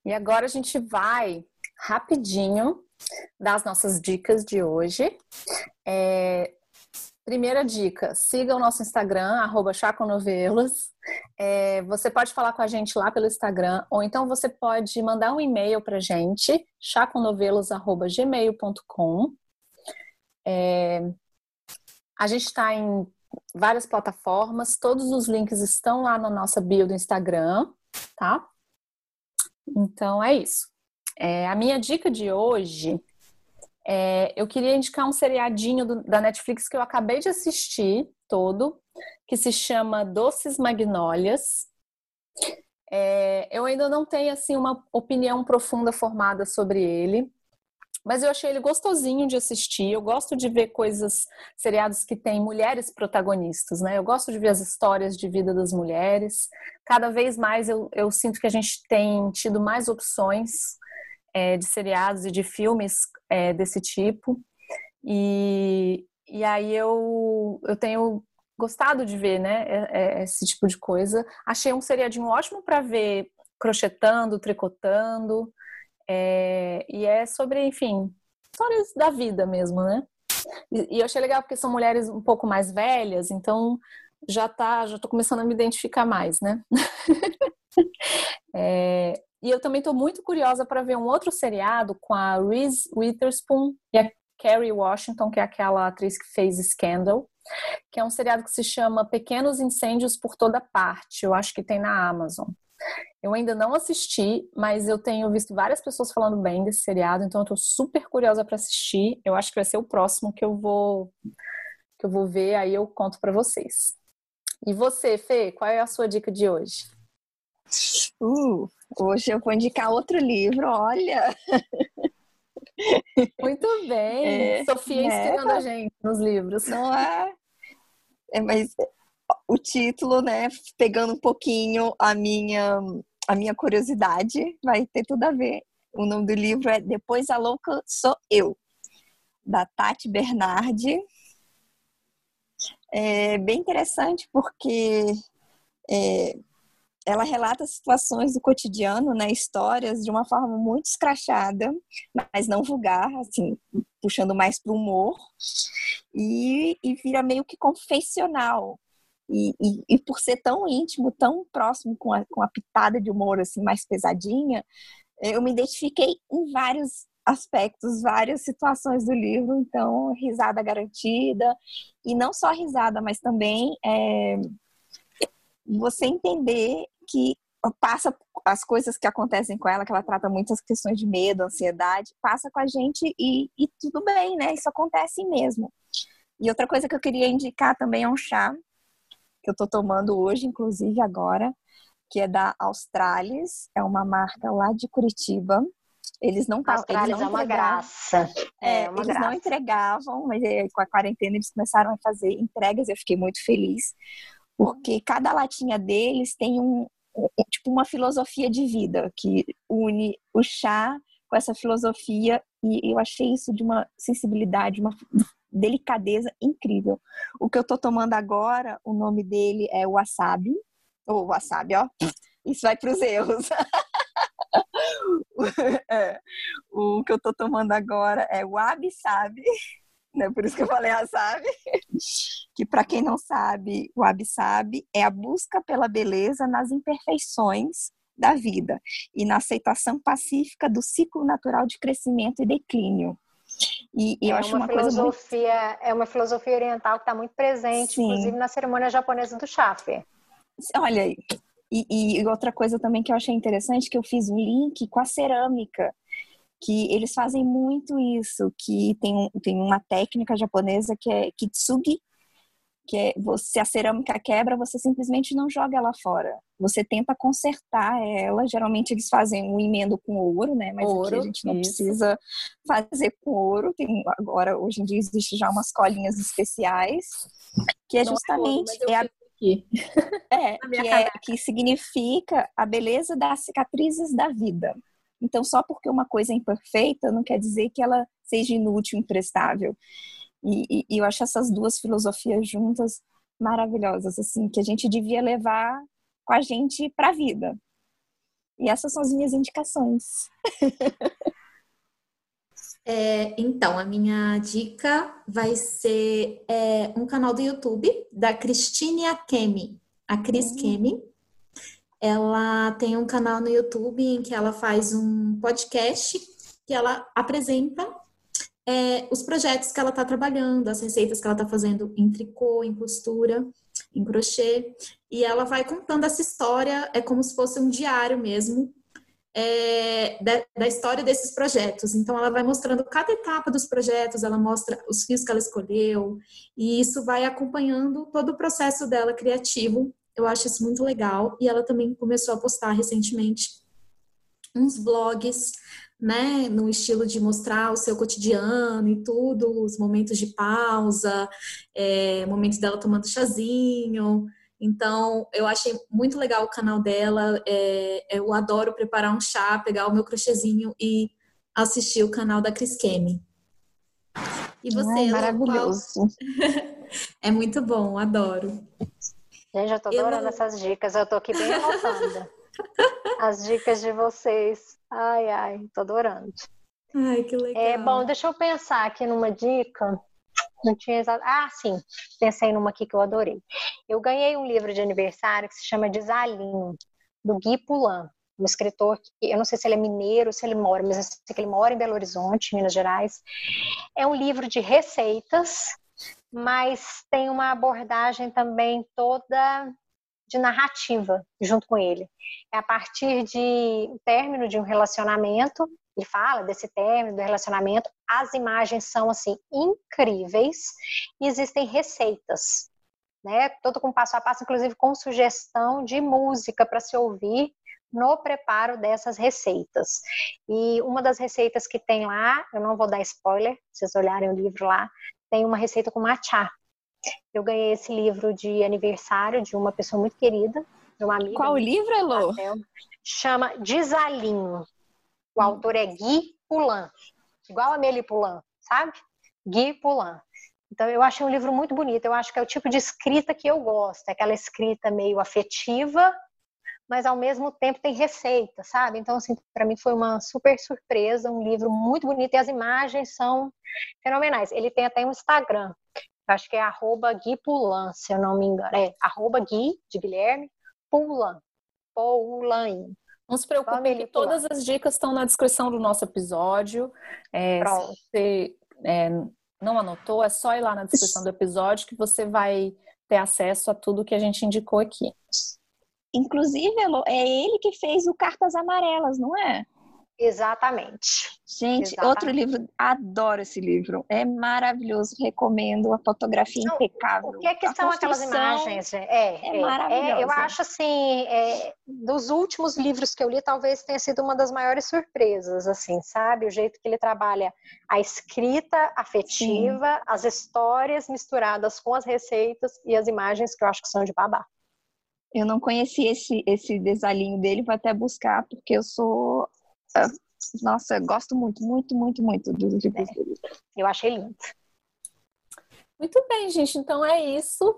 E agora a gente vai rapidinho das nossas dicas de hoje. É, primeira dica: siga o nosso Instagram, arroba Chaconovelas. É, você pode falar com a gente lá pelo Instagram, ou então você pode mandar um e-mail para a gente, chaconovelos.gmail.com. É, a gente está em várias plataformas, todos os links estão lá na nossa bio do Instagram, tá? Então é isso. É, a minha dica de hoje é, eu queria indicar um seriadinho do, da Netflix que eu acabei de assistir todo, que se chama Doces Magnólias. É, eu ainda não tenho assim uma opinião profunda formada sobre ele, mas eu achei ele gostosinho de assistir. Eu gosto de ver coisas, seriados que têm mulheres protagonistas, né? Eu gosto de ver as histórias de vida das mulheres. Cada vez mais eu, eu sinto que a gente tem tido mais opções é, de seriados e de filmes é, desse tipo. E, e aí eu, eu tenho gostado de ver, né, é, é, esse tipo de coisa. Achei um seriadinho ótimo para ver crochetando, tricotando, é, e é sobre, enfim, histórias da vida mesmo, né? E, e, eu achei legal porque são mulheres um pouco mais velhas, então já tá, já tô começando a me identificar mais, né? é, e eu também estou muito curiosa para ver um outro seriado com a Reese Witherspoon e a Kerry Washington, que é aquela atriz que fez Scandal, que é um seriado que se chama Pequenos Incêndios por Toda Parte. Eu acho que tem na Amazon. Eu ainda não assisti, mas eu tenho visto várias pessoas falando bem desse seriado, então eu tô super curiosa para assistir. Eu acho que vai ser o próximo que eu vou que eu vou ver, aí eu conto para vocês. E você, Fê, qual é a sua dica de hoje? Uh, hoje eu vou indicar outro livro, olha. Muito bem. É, Sofia né? inspirando a gente nos livros. Não é? é mas o título, né, pegando um pouquinho a minha a minha curiosidade, vai ter tudo a ver. O nome do livro é Depois a Louca Sou Eu, da Tati Bernardi. É bem interessante porque é, ela relata situações do cotidiano, né, histórias de uma forma muito escrachada, mas não vulgar, assim, puxando mais para o humor, e, e vira meio que confessional, e, e, e, por ser tão íntimo, tão próximo com a, com a pitada de humor assim mais pesadinha, eu me identifiquei em vários aspectos, várias situações do livro, então risada garantida e não só risada, mas também é, você entender que passa as coisas que acontecem com ela, que ela trata muitas questões de medo, ansiedade, passa com a gente e, e tudo bem, né? Isso acontece mesmo. E outra coisa que eu queria indicar também é um chá que eu estou tomando hoje, inclusive agora, que é da Australis, é uma marca lá de Curitiba. Eles não estavam. Eles não é uma graça. É, é uma eles graça. não entregavam, mas é, com a quarentena eles começaram a fazer entregas. Eu fiquei muito feliz, porque cada latinha deles tem um, um tipo uma filosofia de vida que une o chá com essa filosofia e eu achei isso de uma sensibilidade, uma delicadeza incrível. O que eu tô tomando agora, o nome dele é Wasabi, ou Wasabi, ó. Isso vai para os erros. é, o que eu tô tomando agora é Wabi Sabi, né? Por isso que eu falei Wasabi. que para quem não sabe, o Wabi é a busca pela beleza nas imperfeições da vida e na aceitação pacífica do ciclo natural de crescimento e declínio. E, e é eu acho uma, uma filosofia, muito... é uma filosofia oriental que está muito presente, Sim. inclusive na cerimônia japonesa do chafé. Olha aí. E, e, outra coisa também que eu achei interessante que eu fiz um link com a cerâmica, que eles fazem muito isso, que tem, tem uma técnica japonesa que é kitsugi, que é você a cerâmica quebra, você simplesmente não joga ela fora. Você tenta consertar ela. Geralmente eles fazem um emendo com ouro, né? Mas ouro, aqui a gente não isso. precisa fazer com ouro. Tem agora hoje em dia existe já umas colinhas especiais que é não justamente é, ouro, é, é que, é que significa a beleza das cicatrizes da vida. Então, só porque uma coisa é imperfeita não quer dizer que ela seja inútil, imprestável. E, e, eu acho essas duas filosofias juntas maravilhosas, assim, que a gente devia levar com a gente para a vida. E essas são as minhas indicações. É, então, a minha dica vai ser é, um canal do YouTube da Cristine Akemi, a Cris uhum. Kemi. Ela tem um canal no YouTube em que ela faz um podcast que ela apresenta é, os projetos que ela está trabalhando, as receitas que ela está fazendo em tricô, em costura, em crochê, e ela vai contando essa história, é como se fosse um diário mesmo, é, da, da, história desses projetos. Então, ela vai mostrando cada etapa dos projetos, ela mostra os fios que ela escolheu, e isso vai acompanhando todo o processo dela criativo. Eu acho isso muito legal. E ela também começou a postar recentemente uns blogs né, no estilo de mostrar o seu cotidiano e tudo, os momentos de pausa, é, momentos dela tomando chazinho. Então, eu achei muito legal o canal dela. É, eu adoro preparar um chá, pegar o meu crochêzinho e assistir o canal da Cris Kemi. E você, Ai, maravilhoso. Qual... é muito bom, adoro. Gente, eu tô adorando eu... essas dicas. Eu tô aqui bem anotando. As dicas de vocês. Ai, ai, tô adorando. Ai, que legal. É bom, deixa eu pensar aqui numa dica. Não tinha exato. Ah, sim, pensei numa aqui que eu adorei. Eu ganhei um livro de aniversário que se chama Desalinho, do Gui Pulan, um escritor que eu não sei se ele é mineiro, se ele mora, mas eu sei que ele mora em Belo Horizonte, Minas Gerais. É um livro de receitas, mas tem uma abordagem também toda de narrativa junto com ele. É a partir de término de um relacionamento, ele fala desse término do relacionamento, as imagens são assim incríveis e existem receitas, né? Todo com passo a passo, inclusive com sugestão de música para se ouvir no preparo dessas receitas. E uma das receitas que tem lá, eu não vou dar spoiler, vocês olharem o livro lá, tem uma receita com matcha. Eu ganhei esse livro de aniversário de uma pessoa muito querida, de uma amiga. Qual livro, Elô? Chama Desalinho. O hum. autor é Gui Pulan, igual a Meli Pulan, sabe? Gui Pulan. Então, eu achei um livro muito bonito. Eu acho que é o tipo de escrita que eu gosto. É aquela escrita meio afetiva, mas ao mesmo tempo tem receita, sabe? Então, assim, para mim foi uma super surpresa, um livro muito bonito e as imagens são fenomenais. Ele tem até um Instagram, acho que é arroba Gui Pulan, se eu não me engano. É arroba Gui, de Guilherme, Pulan, Poulan. Não se preocupe que todas as dicas estão na descrição do nosso episódio. É, se você é, não anotou, é só ir lá na descrição do episódio que você vai ter acesso a tudo que a gente indicou aqui. Inclusive, é ele que fez o Cartas Amarelas, não é? Exatamente. Gente, Exatamente. outro livro, adoro esse livro. É maravilhoso, recomendo a fotografia Não, impecável. O que, é que são aquelas imagens? É, é, é maravilhoso. É, eu acho assim, é, dos últimos livros que eu li, talvez tenha sido uma das maiores surpresas, assim, sabe? O jeito que ele trabalha a escrita afetiva, Sim. as histórias misturadas com as receitas e as imagens que eu acho que são de babá. Eu não conheci esse, esse desalinho dele, vou até buscar, porque eu sou nossa, gosto muito, muito, muito, muito dos livros é. dele. Eu achei lindo. Muito bem, gente. Então é isso.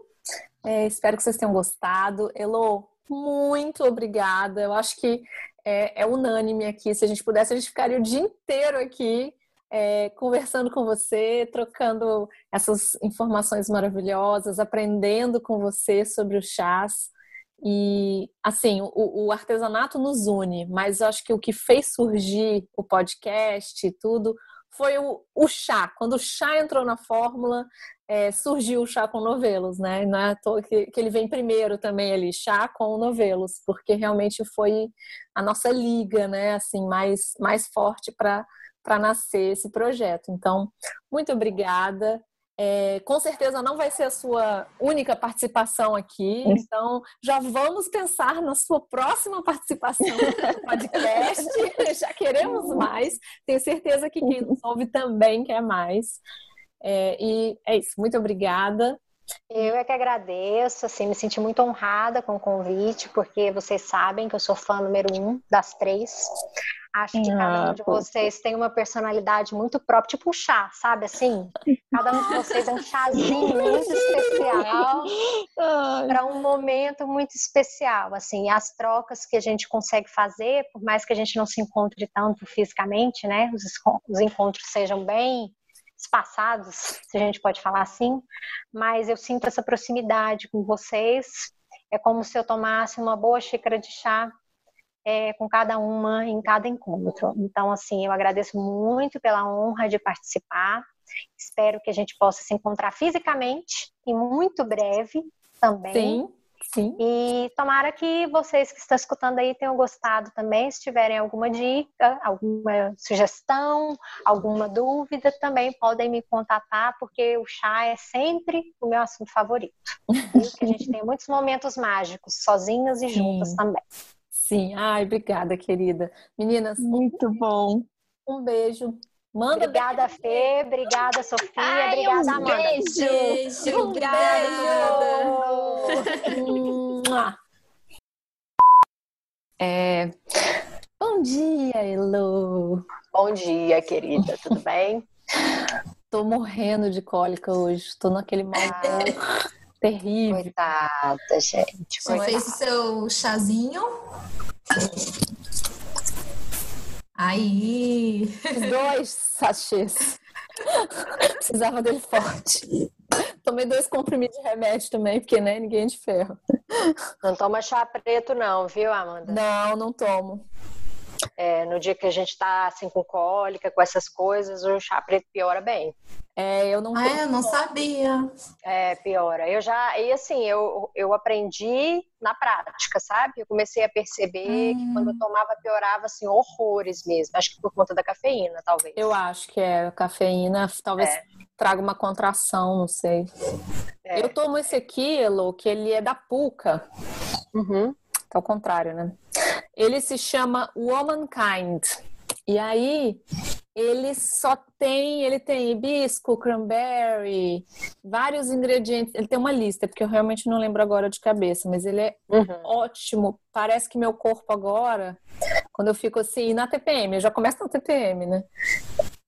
É, espero que vocês tenham gostado. Elo, muito obrigada. Eu acho que é, é, unânime aqui. Se a gente pudesse, a gente ficaria o dia inteiro aqui é, conversando com você, trocando essas informações maravilhosas, aprendendo com você sobre os chás. E, assim, o, o, artesanato nos une, mas eu acho que o que fez surgir o podcast e tudo foi o, o chá. Quando o chá entrou na fórmula, é, surgiu o chá com novelos, né? Não é que, que ele vem primeiro também ali, chá com novelos, porque realmente foi a nossa liga, né? Assim, mais, mais forte para nascer esse projeto. Então, muito obrigada. É, com certeza não vai ser a sua única participação aqui, então já vamos pensar na sua próxima participação no podcast. já queremos mais, tenho certeza que quem nos ouve também quer mais. É, e é isso, muito obrigada. Eu é que agradeço, assim, me senti muito honrada com o convite, porque vocês sabem que eu sou fã número um das três. Acho que cada um de vocês tem uma personalidade muito própria, tipo um chá, sabe assim? Cada um de vocês é um chazinho muito especial para um momento muito especial, assim. E as trocas que a gente consegue fazer, por mais que a gente não se encontre tanto fisicamente, né? Os, os encontros sejam bem espaçados, se a gente pode falar assim, mas eu sinto essa proximidade com vocês. É como se eu tomasse uma boa xícara de chá é, com cada uma em cada encontro. Então, assim, eu agradeço muito pela honra de participar. Espero que a gente possa se encontrar fisicamente e muito breve também. Sim. Sim. E tomara que vocês que estão escutando aí tenham gostado também. Se tiverem alguma dica, alguma sugestão, alguma dúvida, também podem me contatar, porque o chá é sempre o meu assunto favorito. a gente tem muitos momentos mágicos, sozinhas e juntas Sim. também. Sim, ai, obrigada, querida. Meninas, muito bom. Um beijo. Manda Obrigada, Fê. Obrigada, Sofia. Ai, obrigada, um Amanda. beijo. Beijo, Um obrigada. Mua. É... Bom dia, Elo. Bom dia, querida. Tudo bem? Tô morrendo de cólica hoje. Tô naquele mal terrível. Coitada, gente. Já Coitada. fez o seu chazinho? Aí. Dois sachês. Precisava dele forte. Tomei dois comprimidos de remédio também, porque né, ninguém é de ferro. Não toma chá preto, não, viu, Amanda? Não, não tomo. É, no dia que a gente tá assim com cólica, com essas coisas, o chá preto piora bem. É, eu não Ah, tomo. eu não sabia. É, piora. Eu já, e assim, eu, eu aprendi na prática, sabe? Eu comecei a perceber que quando eu tomava, piorava, assim, horrores mesmo. Acho que por conta da cafeína, talvez. Eu acho que é cafeína, talvez É. traga uma contração, não sei. É. Eu tomo esse aqui, Elo, que ele é da Puca. Uhum. Ao contrário, né? Ele se chama Womankind. E aí, ele só tem, ele tem hibisco, cranberry, vários ingredientes. Ele tem uma lista, porque eu realmente não lembro agora de cabeça, mas ele é Uhum. ótimo. Parece que meu corpo agora, quando eu fico assim, na TPM, eu já começo na TPM, né?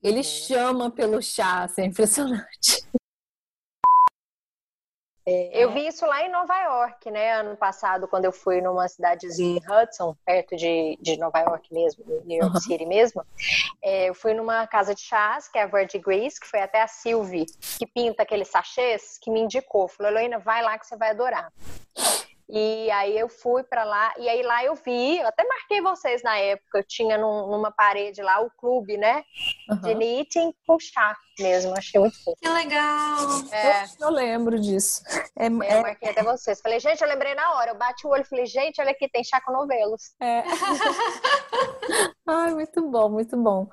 Ele chama pelo chá, assim, é impressionante. Eu vi isso lá em Nova York, né? Ano passado, quando eu fui numa cidadezinha em Hudson, perto de, de Nova York mesmo, New York Uhum. City mesmo. É, eu fui numa casa de chás, que é a Verdigris, que foi até a Sylvie, que pinta aqueles sachês, que me indicou. Falou, Heloína, vai lá que você vai adorar. E aí eu fui pra lá, e aí lá eu vi, eu até marquei vocês na época, eu tinha num- numa parede lá o clube, né? De Uhum. knitting com chá mesmo, achei muito fofo. Que legal. É. Eu, eu lembro disso. É, Eu é- marquei até vocês. Falei, gente, eu lembrei na hora. Eu bati o olho e falei, gente, olha aqui, tem chá com novelos. é. Ai, muito bom, muito bom.